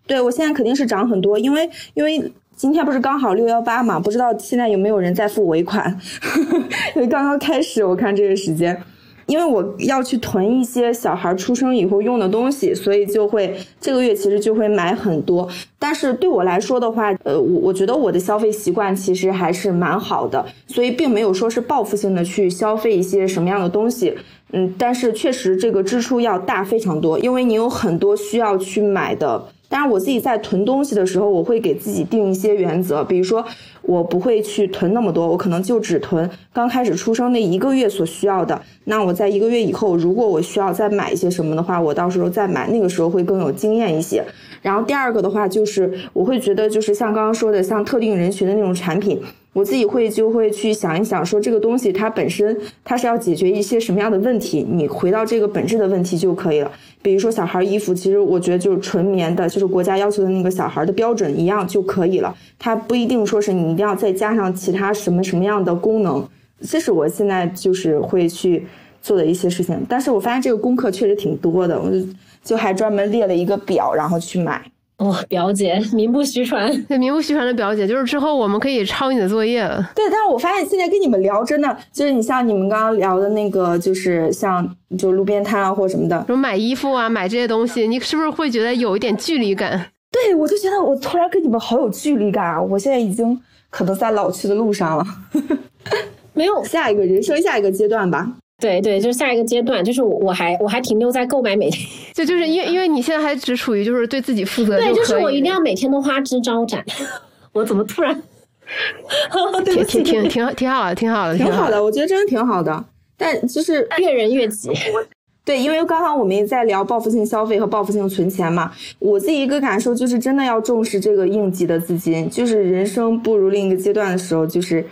对我现在肯定是涨很多，因为因为今天不是刚好六幺八嘛，不知道现在有没有人在付尾款，因为刚刚开始，我看这个时间。因为我要去囤一些小孩出生以后用的东西，所以就会这个月其实就会买很多。但是对我来说的话，呃，我我觉得我的消费习惯其实还是蛮好的，所以并没有说是报复性的去消费一些什么样的东西。嗯，但是确实这个支出要大非常多，因为你有很多需要去买的。当然，我自己在囤东西的时候，我会给自己定一些原则，比如说，我不会去囤那么多，我可能就只囤刚开始出生那一个月所需要的。那我在一个月以后，如果我需要再买一些什么的话，我到时候再买，那个时候会更有经验一些。然后第二个的话，就是我会觉得，就是像刚刚说的，像特定人群的那种产品。我自己会就会去想一想，说这个东西它本身它是要解决一些什么样的问题，你回到这个本质的问题就可以了。比如说小孩衣服，其实我觉得就是纯棉的，就是国家要求的那个小孩的标准一样就可以了。它不一定说是你一定要再加上其他什么什么样的功能，这是我现在就是会去做的一些事情。但是我发现这个功课确实挺多的，我就就还专门列了一个表，然后去买。哇，表姐 名不虚传，对，名不虚传的表姐，就是之后我们可以抄你的作业了。对，但是我发现现在跟你们聊，真的就是你像你们刚刚聊的那个，就是像就路边摊啊或什么的，什么买衣服啊，买这些东西，你是不是会觉得有一点距离感？对，我就觉得我突然跟你们好有距离感啊！我现在已经可能在老去的路上了。没有下一个人生下一个阶段吧。对对，就是下一个阶段，就是我我还我还停留在购买每天，就就是因为因为你现在还只处于就是对自己负责，对，就是我一定要要每天都花枝招展。我怎么突然？挺挺挺挺挺好的，挺好的，挺好的，我觉得真的挺好的。但就是越人越急。对，因为刚刚我们也在聊报复性消费和报复性存钱嘛，我自己一个感受就是真的要重视这个应急的资金，就是人生步入另一个阶段的时候，就是。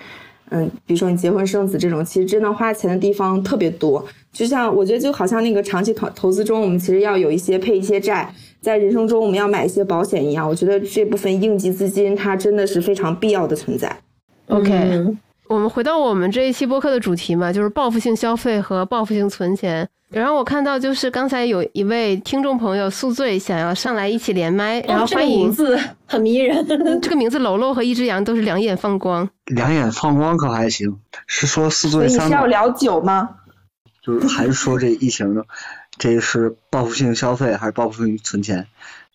嗯，比如说你结婚生子这种，其实真的花钱的地方特别多。就像我觉得，就好像那个长期投投资中，我们其实要有一些配一些债，在人生中我们要买一些保险一样。我觉得这部分应急资金它真的是非常必要的存在。OK，我们回到我们这一期播客的主题嘛，就是报复性消费和报复性存钱。然后我看到就是刚才有一位听众朋友宿醉想要上来一起连麦，然后欢迎，名字很迷人，这个名字楼楼和一只羊都是两眼放光，两眼放光可还行？是说宿醉三？你是要聊酒吗？就是还是说这疫情呢？这是报复性消费还是报复性存钱？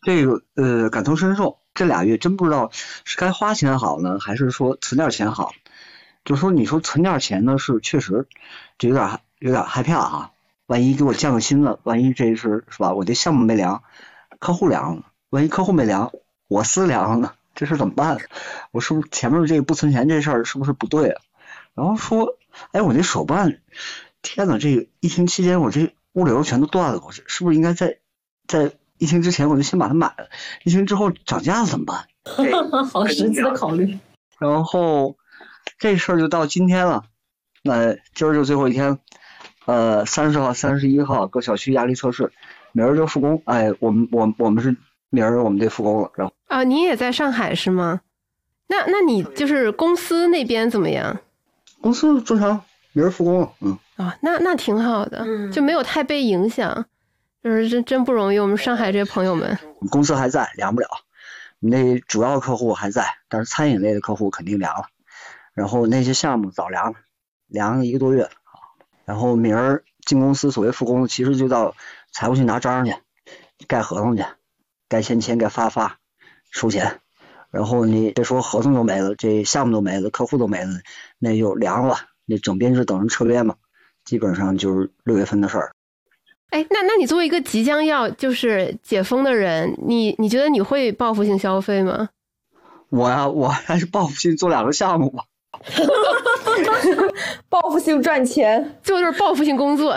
这个呃感同身受，这俩月真不知道是该花钱好呢，还是说存点钱好？就说你说存点钱呢，是确实就有点有点害怕啊。万一给我降个薪了，万一这是是吧？我这项目没凉，客户凉了，万一客户没凉，我私凉了，这事怎么办？我是不是前面这个不存钱这事儿是不是不对啊？然后说，哎，我这手办，天呐，这个疫情期间我这物流全都断了，我这是不是应该在在疫情之前我就先把它买了？疫情之后涨价了怎么办？好实际的考虑。然后这事儿就到今天了，那今儿就最后一天。呃，三十号、三十一号各小区压力测试，明儿就复工。哎，我们我我们是明儿我们得复工了，然后啊，你也在上海是吗？那那你就是公司那边怎么样？公司正常，明儿复工了，嗯。啊，那那挺好的，就没有太被影响，就是真真不容易。我们上海这些朋友们，公司还在，凉不了。那主要客户还在，但是餐饮类的客户肯定凉了。然后那些项目早凉了，凉了一个多月。然后明儿进公司，所谓复工，其实就到财务去拿章去，盖合同去，该签签，该发发，收钱。然后你别说合同都没了，这项目都没了，客户都没了，那就凉了。那整编制等着撤编嘛，基本上就是六月份的事儿。哎，那那你作为一个即将要就是解封的人，你你觉得你会报复性消费吗？我呀，我还是报复性做两个项目吧。报复性赚钱，最后就是报复性工作。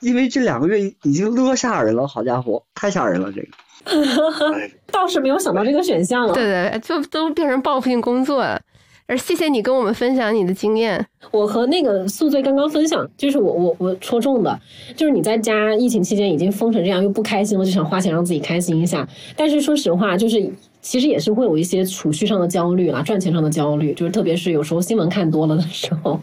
因为这两个月已经勒吓人了，好家伙，太吓人了！这个 倒是没有想到这个选项了。对对，就都变成报复性工作了。而谢谢你跟我们分享你的经验。我和那个宿醉刚刚分享，就是我我我戳中的，就是你在家疫情期间已经封成这样，又不开心了，就想花钱让自己开心一下。但是说实话，就是。其实也是会有一些储蓄上的焦虑啦，赚钱上的焦虑，就是特别是有时候新闻看多了的时候，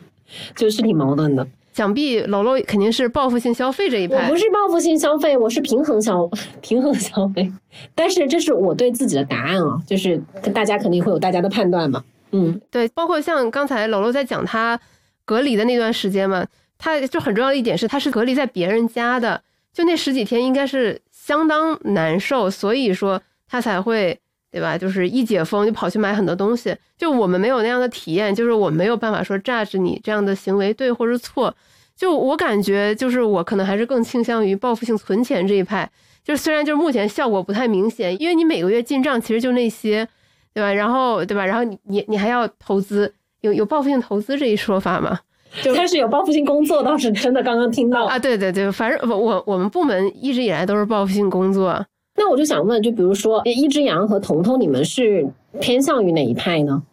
就是挺矛盾的。想必楼楼肯定是报复性消费这一派。我不是报复性消费，我是平衡消平衡消费。但是这是我对自己的答案啊，就是大家肯定会有大家的判断嘛。嗯，对，包括像刚才楼楼在讲他隔离的那段时间嘛，他就很重要的一点是他是隔离在别人家的，就那十几天应该是相当难受，所以说他才会。对吧？就是一解封就跑去买很多东西，就我们没有那样的体验，就是我没有办法说 judge 你这样的行为对或者错。就我感觉，就是我可能还是更倾向于报复性存钱这一派。就是虽然就是目前效果不太明显，因为你每个月进账其实就那些，对吧？然后对吧？然后你你你还要投资，有有报复性投资这一说法吗？就开始有报复性工作倒是真的，刚刚听到啊，对对对，反正我我我们部门一直以来都是报复性工作。那我就想问，就比如说一只羊和彤彤，你们是偏向于哪一派呢？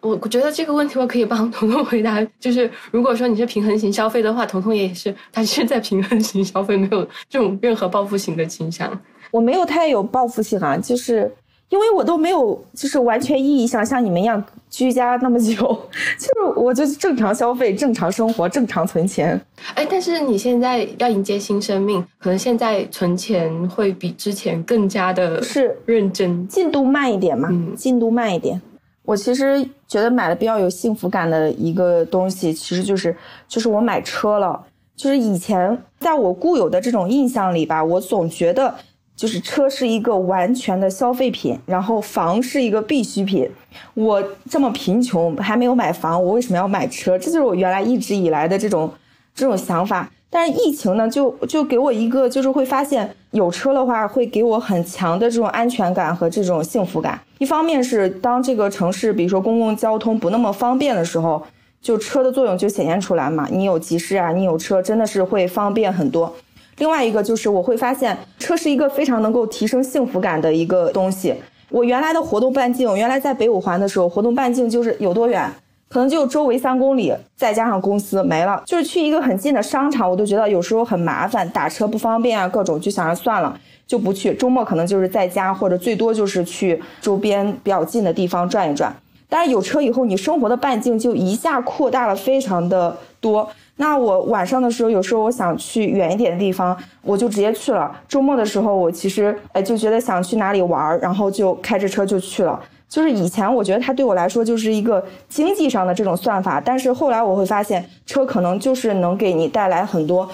我觉得这个问题我可以帮彤彤回答。就是如果说你是平衡型消费的话，彤彤也是，他是在平衡型消费，没有这种任何报复型的倾向。我没有太有报复性啊，就是因为我都没有就是完全意义上像你们一样居家那么久，就是我就正常消费、正常生活、正常存钱。哎，但是你现在要迎接新生命，可能现在存钱会比之前更加的是认真，进度慢一点嘛，嗯进度慢一点。我其实觉得买的比较有幸福感的一个东西，其实就是就是我买车了。就是以前在我固有的这种印象里吧，我总觉得就是车是一个完全的消费品，然后房是一个必需品。我这么贫穷还没有买房，我为什么要买车？这就是我原来一直以来的这种这种想法。但是疫情呢，就就给我一个，就是会发现有车的话，会给我很强的这种安全感和这种幸福感。一方面是当这个城市，比如说公共交通不那么方便的时候，就车的作用就显现出来嘛。你有急事啊，你有车，真的是会方便很多。另外一个就是我会发现，车是一个非常能够提升幸福感的一个东西。我原来的活动半径，原来在北五环的时候，活动半径就是有多远？可能就周围三公里，再加上公司没了，就是去一个很近的商场，我都觉得有时候很麻烦，打车不方便啊，各种就想着算了，就不去。周末可能就是在家，或者最多就是去周边比较近的地方转一转。但是有车以后，你生活的半径就一下扩大了非常的多。那我晚上的时候，有时候我想去远一点的地方，我就直接去了。周末的时候，我其实哎就觉得想去哪里玩，然后就开着车就去了。就是以前我觉得它对我来说就是一个经济上的这种算法，但是后来我会发现，车可能就是能给你带来很多，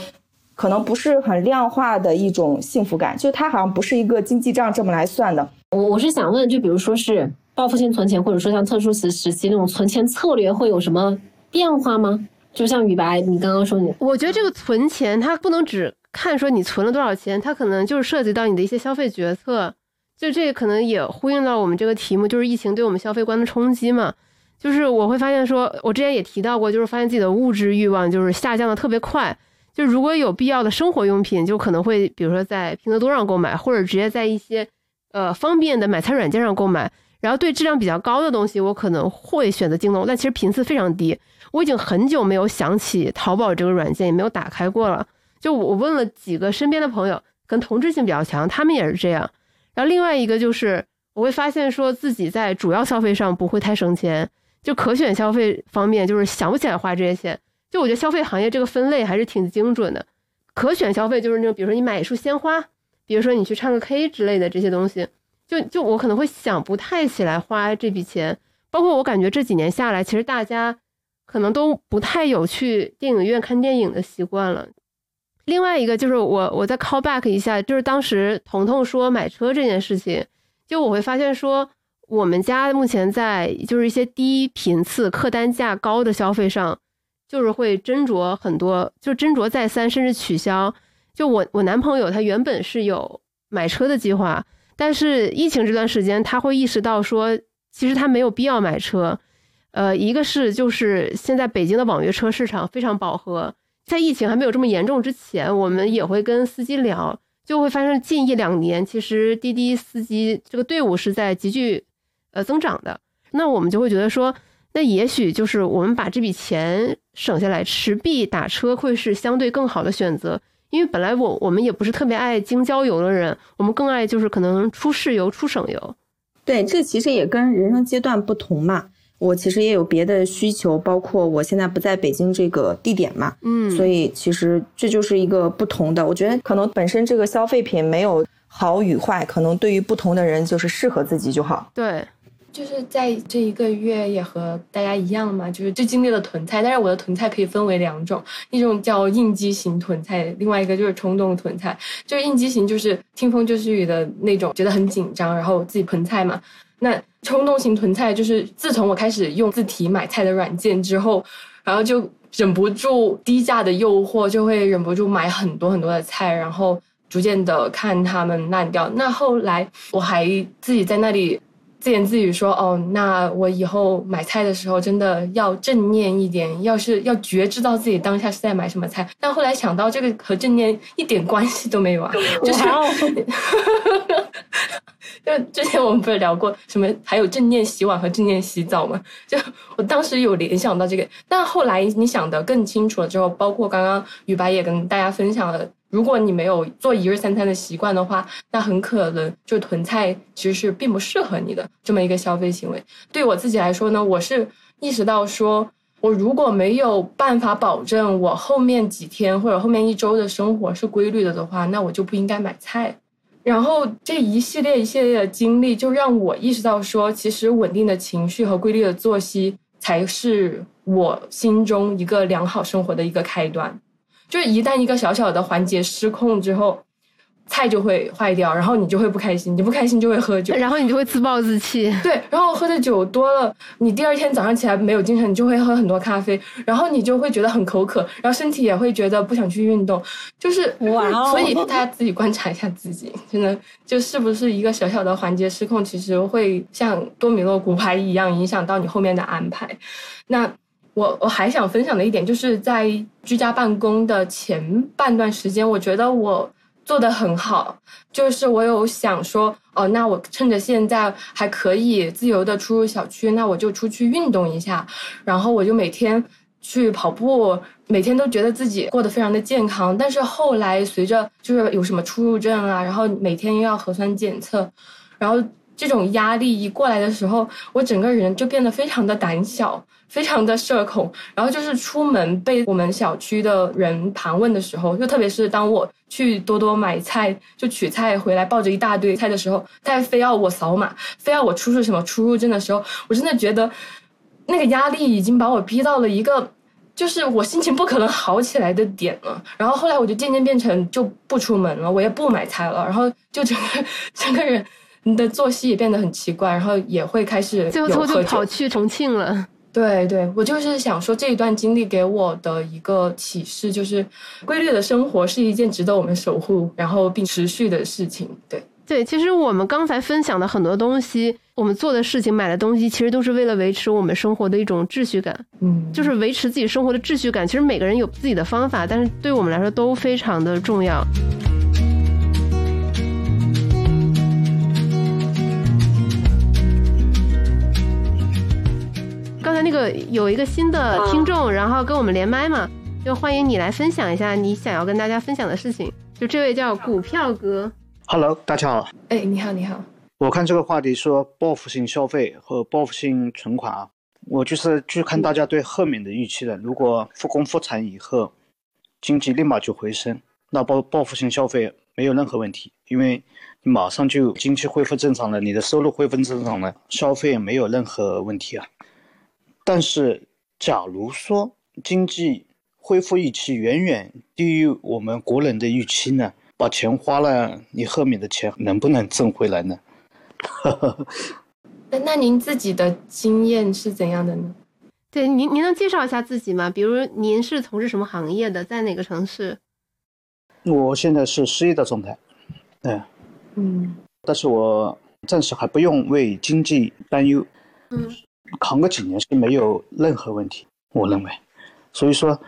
可能不是很量化的一种幸福感，就它好像不是一个经济账这么来算的。我我是想问，就比如说是报复性存钱，或者说像特殊时时期那种存钱策略，会有什么变化吗？就像雨白，你刚刚说你，我觉得这个存钱，它不能只看说你存了多少钱，它可能就是涉及到你的一些消费决策。就这可能也呼应到我们这个题目，就是疫情对我们消费观的冲击嘛。就是我会发现说，我之前也提到过，就是发现自己的物质欲望就是下降的特别快。就如果有必要的生活用品，就可能会比如说在拼多多上购买，或者直接在一些呃方便的买菜软件上购买。然后对质量比较高的东西，我可能会选择京东，但其实频次非常低。我已经很久没有想起淘宝这个软件，也没有打开过了。就我问了几个身边的朋友，跟同质性比较强，他们也是这样。然后另外一个就是，我会发现说自己在主要消费上不会太省钱，就可选消费方面就是想不起来花这些钱。就我觉得消费行业这个分类还是挺精准的。可选消费就是那种，比如说你买一束鲜花，比如说你去唱个 K 之类的这些东西，就就我可能会想不太起来花这笔钱。包括我感觉这几年下来，其实大家可能都不太有去电影院看电影的习惯了。另外一个就是我我再 call back 一下，就是当时彤彤说买车这件事情，就我会发现说，我们家目前在就是一些低频次、客单价高的消费上，就是会斟酌很多，就斟酌再三，甚至取消。就我我男朋友他原本是有买车的计划，但是疫情这段时间他会意识到说，其实他没有必要买车。呃，一个是就是现在北京的网约车市场非常饱和。在疫情还没有这么严重之前，我们也会跟司机聊，就会发现近一两年，其实滴滴司机这个队伍是在急剧呃增长的。那我们就会觉得说，那也许就是我们把这笔钱省下来，持币打车会是相对更好的选择。因为本来我我们也不是特别爱京郊游的人，我们更爱就是可能出市游、出省游。对，这其实也跟人生阶段不同嘛。我其实也有别的需求，包括我现在不在北京这个地点嘛，嗯，所以其实这就是一个不同的。我觉得可能本身这个消费品没有好与坏，可能对于不同的人就是适合自己就好。对，就是在这一个月也和大家一样嘛，就是就经历了囤菜，但是我的囤菜可以分为两种，一种叫应激型囤菜，另外一个就是冲动囤菜。就是应激型，就是听风就是雨的那种，觉得很紧张，然后自己囤菜嘛。那冲动型囤菜就是自从我开始用自提买菜的软件之后，然后就忍不住低价的诱惑，就会忍不住买很多很多的菜，然后逐渐的看它们烂掉。那后来我还自己在那里自言自语说：“哦，那我以后买菜的时候真的要正念一点，要是要觉知到自己当下是在买什么菜。”但后来想到这个和正念一点关系都没有啊，就是。就之前我们不是聊过什么，还有正念洗碗和正念洗澡吗？就我当时有联想到这个，但后来你想的更清楚了之后，包括刚刚雨白也跟大家分享了如果你没有做一日三餐的习惯的话，那很可能就囤菜其实是并不适合你的这么一个消费行为。对我自己来说呢，我是意识到说，我如果没有办法保证我后面几天或者后面一周的生活是规律的的话，那我就不应该买菜。然后这一系列一系列的经历，就让我意识到说，其实稳定的情绪和规律的作息才是我心中一个良好生活的一个开端。就是一旦一个小小的环节失控之后，菜就会坏掉，然后你就会不开心，你不开心就会喝酒，然后你就会自暴自弃。对，然后喝的酒多了，你第二天早上起来没有精神，你就会喝很多咖啡，然后你就会觉得很口渴，然后身体也会觉得不想去运动，就是哇哦所以大家自己观察一下自己，真的就是不是一个小小的环节失控，其实会像多米诺骨牌一样影响到你后面的安排。那我我还想分享的一点，就是在居家办公的前半段时间，我觉得我做的很好，就是我有想说，哦，那我趁着现在还可以自由的出入小区，那我就出去运动一下，然后我就每天去跑步，每天都觉得自己过得非常的健康。但是后来随着就是有什么出入证啊，然后每天又要核酸检测，然后这种压力一过来的时候，我整个人就变得非常的胆小。非常的社恐，然后就是出门被我们小区的人盘问的时候，就特别是当我去多多买菜，就取菜回来抱着一大堆菜的时候，他还非要我扫码，非要我出示什么出入证的时候，我真的觉得那个压力已经把我逼到了一个。就是我心情不可能好起来的点了，然后后来我就渐渐变成就不出门了，我也不买菜了，然后就整个 整个人的作息也变得很奇怪，然后也会开始最后最后就跑去重庆了。对对，我就是想说这一段经历给我的一个启示，就是规律的生活是一件值得我们守护，然后并持续的事情。对，对，其实我们刚才分享的很多东西，我们做的事情、买的东西，其实都是为了维持我们生活的一种秩序感，嗯，就是维持自己生活的秩序感。其实每个人有自己的方法，但是对我们来说都非常的重要。刚才那个有一个新的听众，然后跟我们连麦嘛，就欢迎你来分享一下你想要跟大家分享的事情。就这位叫股票哥，Hello，大家好。哎，你好，你好，我看这个话题说报复性消费和报复性存款啊，我就是去看大家对后面的预期的。如果复工复产以后，经济立马就回升，那报报复性消费没有任何问题，因为你马上就经济恢复正常了，你的收入恢复正常了，消费没有任何问题啊。但是，假如说经济恢复预期远远低于我们国人的预期呢？把钱花了，你后面的钱能不能挣回来呢？那那您自己的经验是怎样的呢？对您，您能介绍一下自己吗？比如您是从事什么行业的，在哪个城市？我现在是失业的状态，嗯，嗯但是我暂时还不用为经济担忧，嗯，扛个几年是没有任何问题，我认为。所以说，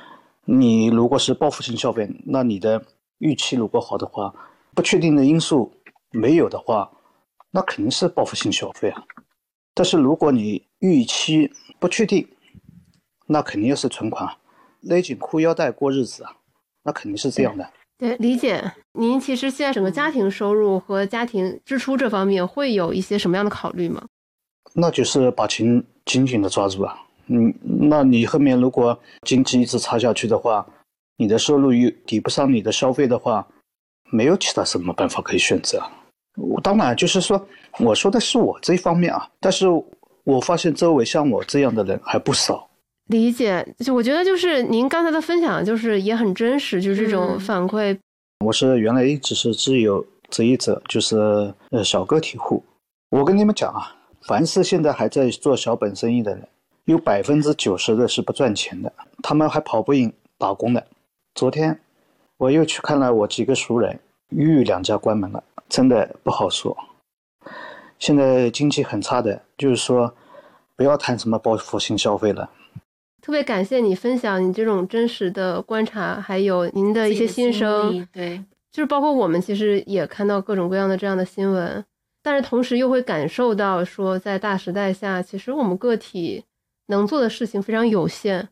你如果是报复性消费，那你的预期如果好的话，不确定的因素没有的话，那肯定是报复性消费啊。但是如果你预期不确定，那肯定是存款，勒紧裤腰带过日子啊，那肯定是这样的。对，理解。您其实现在整个家庭收入和家庭支出这方面会有一些什么样的考虑吗？那就是把钱紧紧的抓住啊。嗯，那你后面如果经济一直差下去的话，你的收入又抵不上你的消费的话，没有其他什么办法可以选择。我当然就是说，我说的是我这一方面啊，但是我发现周围像我这样的人还不少。理解，就我觉得就是您刚才的分享，就是也很真实，就是这种嗯反馈。我是原来一直是自由职业者，就是呃小个体户。我跟你们讲啊，凡是现在还在做小本生意的人，有百分之九十的是不赚钱的，他们还跑不赢打工的。昨天我又去看了我几个熟人，又有两家关门了，真的不好说。现在经济很差的，就是说不要谈什么报复性消费了。特别感谢你分享你这种真实的观察，还有您的一些心声。对，就是包括我们其实也看到各种各样的这样的新闻，但是同时又会感受到说，在大时代下，其实我们个体能做的事情非常有限。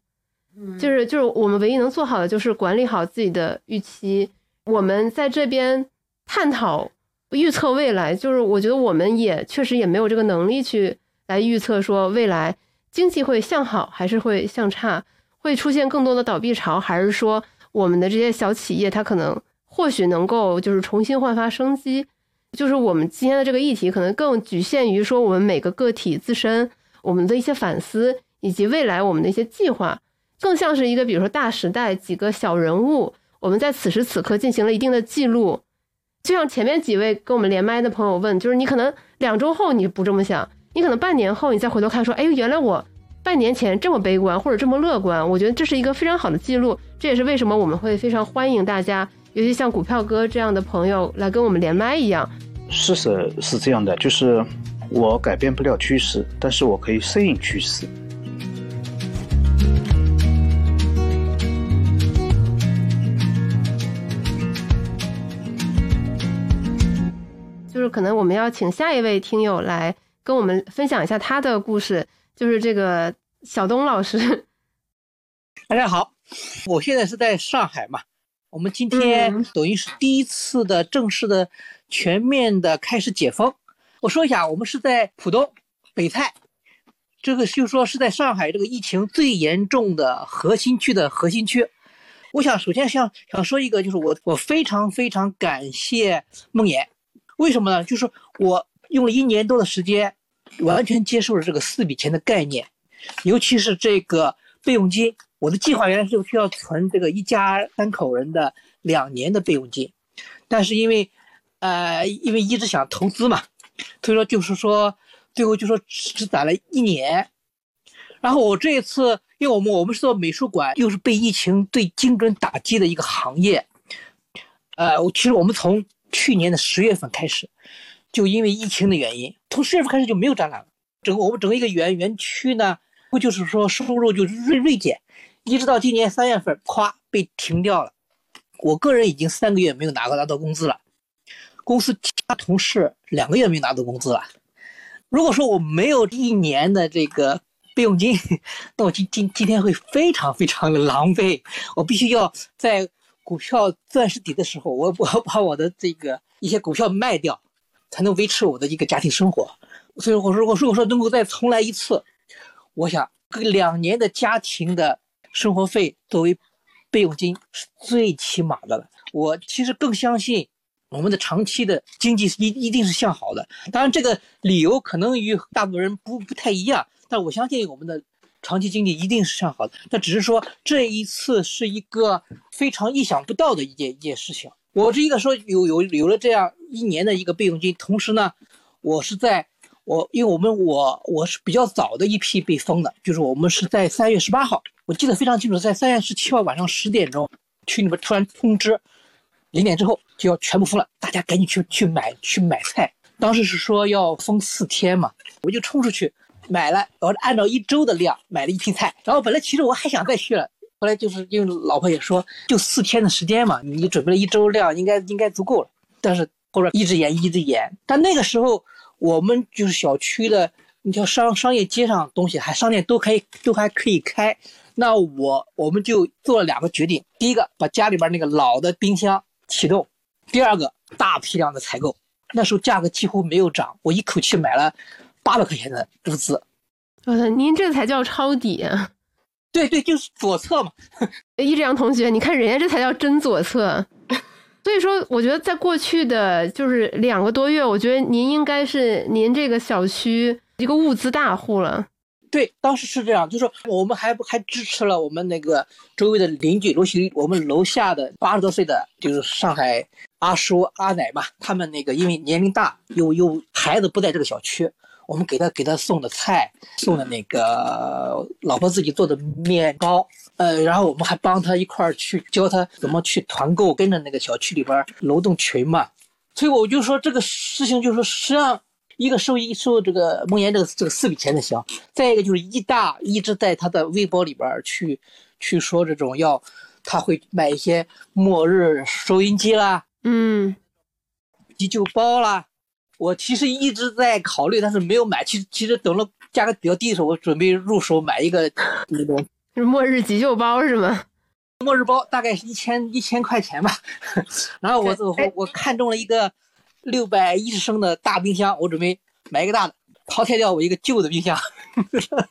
嗯就是就是我们唯一能做好的就是管理好自己的预期，我们在这边探讨预测未来，就是我觉得我们也确实也没有这个能力去来预测说未来经济会向好还是会向差，会出现更多的倒闭潮，还是说我们的这些小企业它可能或许能够就是重新焕发生机。就是我们今天的这个议题可能更局限于说我们每个个体自身我们的一些反思，以及未来我们的一些计划，更像是一个比如说大时代几个小人物。我们在此时此刻进行了一定的记录，就像前面几位跟我们连麦的朋友问，就是你可能两周后你不这么想，你可能半年后你再回头看说，哎，原来我半年前这么悲观或者这么乐观，我觉得这是一个非常好的记录。这也是为什么我们会非常欢迎大家，尤其像股票哥这样的朋友来跟我们连麦一样。事实是这样的，就是我改变不了趋势，但是我可以适应趋势。就是可能我们要请下一位听友来跟我们分享一下他的故事，就是这个小东老师。大家好，我现在是在上海嘛。我们今天等于是第一次的正式的全面的开始解封。我说一下，我们是在浦东北蔡，这个就说是在上海这个疫情最严重的核心区的核心区。我想首先想想说一个，就是我我非常非常感谢梦魇。为什么呢？就是我用了一年多的时间，完全接受了这个四笔钱的概念，尤其是这个备用金。我的计划原来是需要存这个一家三口人的两年的备用金，但是因为，呃，因为一直想投资嘛，所以说就是说，最后就说只攒了一年。然后我这一次，因为我们我们是做美术馆，又是被疫情最精准打击的一个行业，呃，其实我们从去年的十月份开始，就因为疫情的原因，从十月份开始就没有展览了。整个我们整个一个园园区呢，不就是说收入就锐锐减，一直到今年三月份，咵被停掉了。我个人已经三个月没有拿过拿到工资了，公司其他同事两个月没有拿到工资了。如果说我没有一年的这个备用金，那我今今今天会非常非常的狼狈，我必须要在。股票钻石底的时候，我我把我的这个一些股票卖掉，才能维持我的一个家庭生活。所以我说，我说，我说能够再重来一次，我想两年的家庭的生活费作为备用金是最起码的了。我其实更相信我们的长期的经济一一定是向好的。当然，这个理由可能与大部分人不不太一样，但我相信我们的。长期经济一定是向好的，那只是说这一次是一个非常意想不到的一件一件事情。我是一个说有有有了这样一年的一个备用金，同时呢，我是在我因为我们我我是比较早的一批被封的，就是我们是在三月十八号，我记得非常清楚，在三月十七号晚上十点钟，群里面突然通知，零点之后就要全部封了，大家赶紧去去买去买菜。当时是说要封四天嘛，我就冲出去。买了，我按照一周的量买了一批菜，然后本来其实我还想再去了，后来就是因为老婆也说就四天的时间嘛，你准备了一周量应该应该足够了，但是后边一直延一直延，但那个时候我们就是小区的，你像商商业街上东西还商店都可以都还可以开，那我我们就做了两个决定，第一个把家里边那个老的冰箱启动，第二个大批量的采购，那时候价格几乎没有涨，我一口气买了。八百块钱的物资，我操，您这才叫抄底啊！对对，就是左侧嘛。一志阳同学，你看人家这才叫真左侧。所以说，我觉得在过去的就是两个多月，我觉得您应该是您这个小区一个物资大户了。对，当时是这样，就是我们还还支持了我们那个周围的邻居，尤其我们楼下的八十多岁的，就是上海阿叔阿奶嘛，他们那个因为年龄大，又又孩子不在这个小区。我们给他给他送的菜，送的那个老婆自己做的面包，呃，然后我们还帮他一块儿去教他怎么去团购，跟着那个小区里边楼栋群嘛。所以我就说这个事情，就是说实际上一个受一受这个梦岩这个这个四笔钱的香，再一个就是一大一直在他的微博里边去去说这种要他会买一些末日收音机啦，嗯，急救包啦。我其实一直在考虑，但是没有买。其实其实等了价格比较低的时候，我准备入手买一个那种末日急救包是吗？末日包大概是一千一千块钱吧，然后我我我看中了一个六百一十升的大冰箱，我准备买一个大的，淘汰掉我一个旧的冰箱。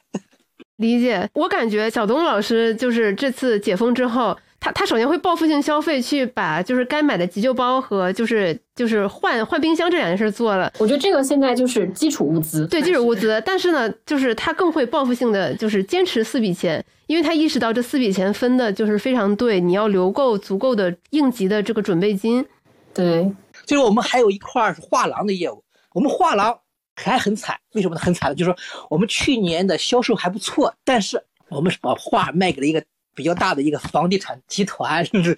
理解，我感觉小东老师就是这次解封之后，他他首先会报复性消费，去把就是该买的急救包和就是就是换换冰箱这两件事做了。我觉得这个现在就是基础物资，对基础物资。但是呢，就是他更会报复性的，就是坚持四笔钱，因为他意识到这四笔钱分的就是非常对，你要留够足够的应急的这个准备金。对，就是我们还有一块是画廊的业务，我们画廊。还很惨，为什么呢？很惨的，就是说我们去年的销售还不错，但是我们是把画卖给了一个比较大的一个房地产集团，就是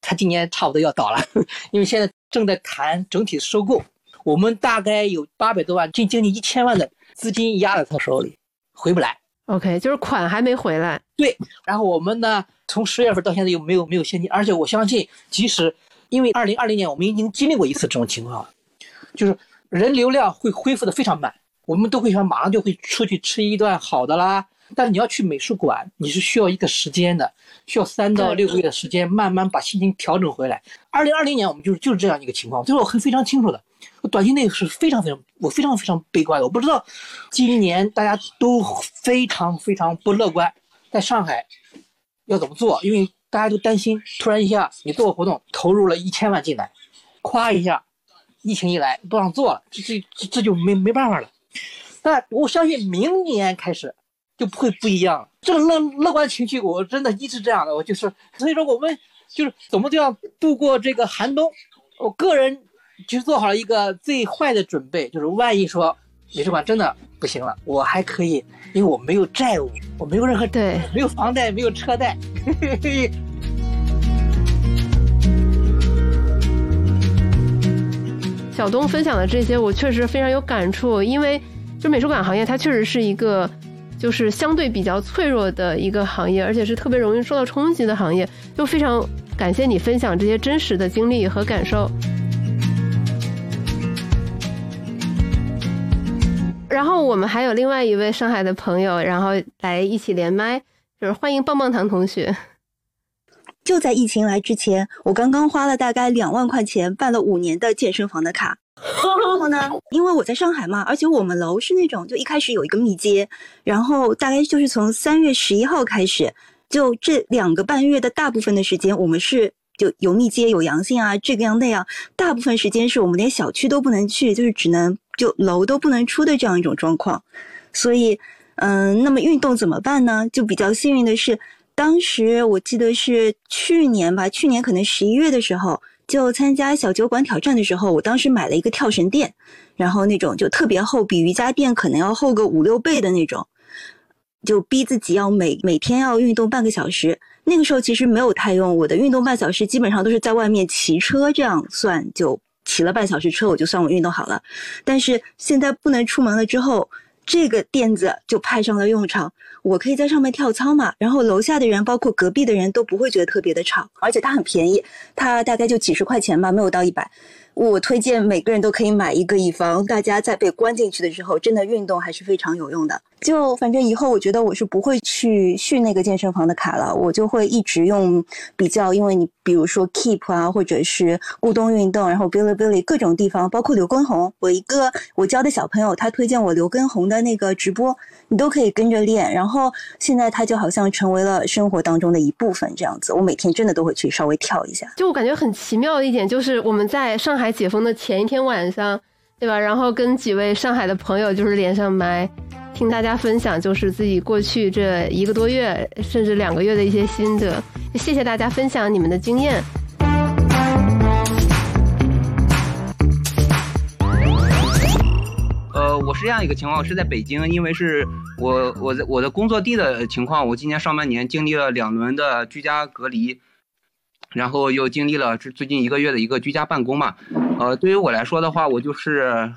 他今年差不多要倒了，因为现在正在谈整体收购。我们大概有八百多万，近将近一千万的资金压在他手里，回不来。OK，就是款还没回来。对，然后我们呢，从十月份到现在又没有没有现金，而且我相信，即使因为二零二零年我们已经经历过一次这种情况，就是。人流量会恢复的非常慢，我们都会想马上就会出去吃一顿好的啦。但是你要去美术馆，你是需要一个时间的，需要三到六个月的时间，慢慢把心情调整回来。二零二零年我们就是就是这样一个情况，这是我很非常清楚的。我短期内是非常非常，我非常非常悲观的。我不知道今年大家都非常非常不乐观，在上海要怎么做？因为大家都担心，突然一下你做个活动投入了一千万进来，咵一下。疫情一来不让做了，这这这这就没没办法了。但我相信明年开始就不会不一样。这个乐乐观情绪，我真的一直这样的。我就是，所以说我们就是怎么都要度过这个寒冬。我个人其实做好了一个最坏的准备，就是万一说美术馆真的不行了，我还可以，因为我没有债务，我没有任何对，没有房贷，没有车贷。小东分享的这些，我确实非常有感触，因为就美术馆行业，它确实是一个就是相对比较脆弱的一个行业，而且是特别容易受到冲击的行业。就非常感谢你分享这些真实的经历和感受。然后我们还有另外一位上海的朋友，然后来一起连麦，就是欢迎棒棒糖同学。就在疫情来之前，我刚刚花了大概两万块钱办了五年的健身房的卡。然后呢，因为我在上海嘛，而且我们楼是那种就一开始有一个密接，然后大概就是从三月十一号开始，就这两个半月的大部分的时间，我们是就有密接有阳性啊，这个样那样，大部分时间是我们连小区都不能去，就是只能就楼都不能出的这样一种状况。所以，嗯，那么运动怎么办呢？就比较幸运的是。当时我记得是去年吧，去年可能十一月的时候，就参加小酒馆挑战的时候，我当时买了一个跳绳垫，然后那种就特别厚，比瑜伽垫可能要厚个五六倍的那种，就逼自己要每每天要运动半个小时。那个时候其实没有太用，我的运动半小时基本上都是在外面骑车这样算，就骑了半小时车我就算我运动好了。但是现在不能出门了之后，这个垫子就派上了用场。我可以在上面跳操嘛，然后楼下的人，包括隔壁的人都不会觉得特别的吵，而且它很便宜，它大概就几十块钱吧，没有到一百。我推荐每个人都可以买一个，以防大家在被关进去的时候，真的运动还是非常有用的。就反正以后我觉得我是不会去续那个健身房的卡了，我就会一直用比较，因为你比如说 Keep 啊，或者是咕咚运动，然后 Bilibili 各种地方，包括刘畊宏，我一个我教的小朋友，他推荐我刘畊宏的那个直播，你都可以跟着练。然后现在他就好像成为了生活当中的一部分这样子，我每天真的都会去稍微跳一下。就我感觉很奇妙的一点就是我们在上海解封的前一天晚上，对吧？然后跟几位上海的朋友就是连上麦。听大家分享，就是自己过去这一个多月甚至两个月的一些心得。谢谢大家分享你们的经验。呃，我是这样一个情况，是在北京，因为是我我在我的工作地的情况，我今年上半年经历了两轮的居家隔离，然后又经历了这最近一个月的一个居家办公嘛。呃，对于我来说的话，我就是。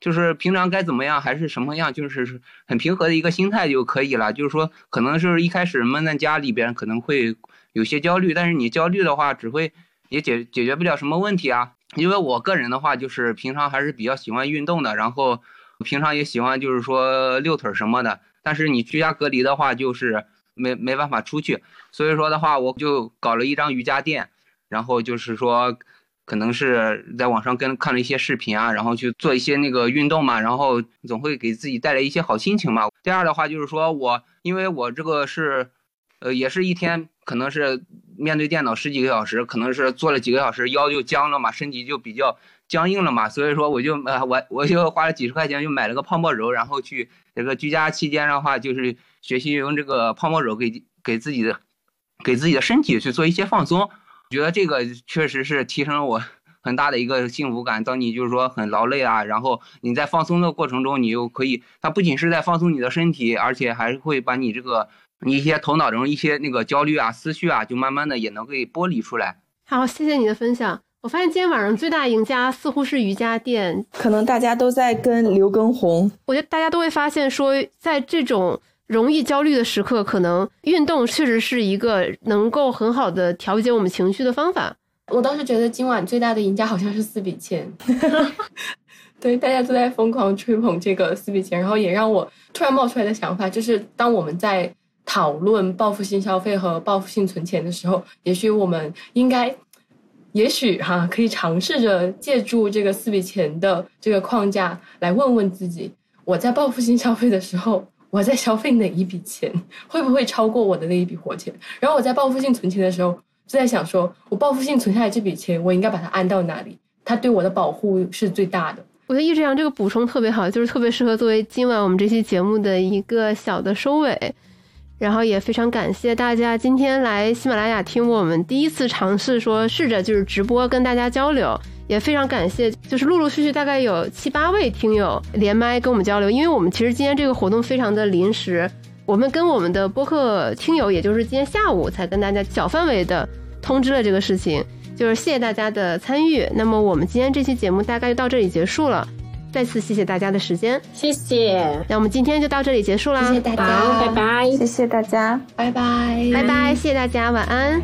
就是平常该怎么样还是什么样，就是很平和的一个心态就可以了。就是说，可能是一开始闷在家里边，可能会有些焦虑，但是你焦虑的话，只会也解解决不了什么问题啊。因为我个人的话，就是平常还是比较喜欢运动的，然后平常也喜欢就是说遛腿什么的。但是你居家隔离的话，就是没没办法出去，所以说的话，我就搞了一张瑜伽垫，然后就是说，可能是在网上跟看了一些视频啊，然后去做一些那个运动嘛，然后总会给自己带来一些好心情嘛。第二的话就是说我，因为我这个是，呃，也是一天可能是面对电脑十几个小时，可能是做了几个小时，腰就僵了嘛，身体就比较僵硬了嘛，所以说我就呃我我就花了几十块钱就买了个泡沫轴，然后去这个居家期间的话就是学习用这个泡沫轴给给自己的给自己的身体去做一些放松，我觉得这个确实是提升了我很大的一个幸福感。当你就是说很劳累啊，然后你在放松的过程中，你又可以，它不仅是在放松你的身体，而且还会把你这个你一些头脑中一些那个焦虑啊、思绪啊，就慢慢的也能给剥离出来。好，谢谢你的分享。我发现今天晚上最大赢家似乎是瑜伽垫，可能大家都在跟刘畊宏。我觉得大家都会发现说，在这种容易焦虑的时刻，可能运动确实是一个能够很好的调节我们情绪的方法。我当时觉得今晚最大的赢家好像是四笔钱，对，大家都在疯狂吹捧这个四笔钱，然后也让我突然冒出来的想法就是，当我们在讨论报复性消费和报复性存钱的时候，也许我们应该。也许哈，可以尝试着借助这个四笔钱的这个框架来问问自己：我在报复性消费的时候，我在消费哪一笔钱？会不会超过我的那一笔活钱？然后我在报复性存钱的时候，就在想：说我报复性存下来这笔钱，我应该把它安到哪里？它对我的保护是最大的。我觉得易志阳这个补充特别好，就是特别适合作为今晚我们这期节目的一个小的收尾。然后也非常感谢大家今天来喜马拉雅听我们第一次尝试说试着就是直播跟大家交流，也非常感谢就是陆陆续续大概有七八位听友连麦跟我们交流，因为我们其实今天这个活动非常的临时，我们跟我们的播客听友也就是今天下午才跟大家小范围的通知了这个事情，就是谢谢大家的参与。那么我们今天这期节目大概就到这里结束了。再次谢谢大家的时间，谢谢。那我们今天就到这里结束啦，谢谢大家，拜拜，谢谢大家，拜拜，拜拜，谢谢大家，晚安。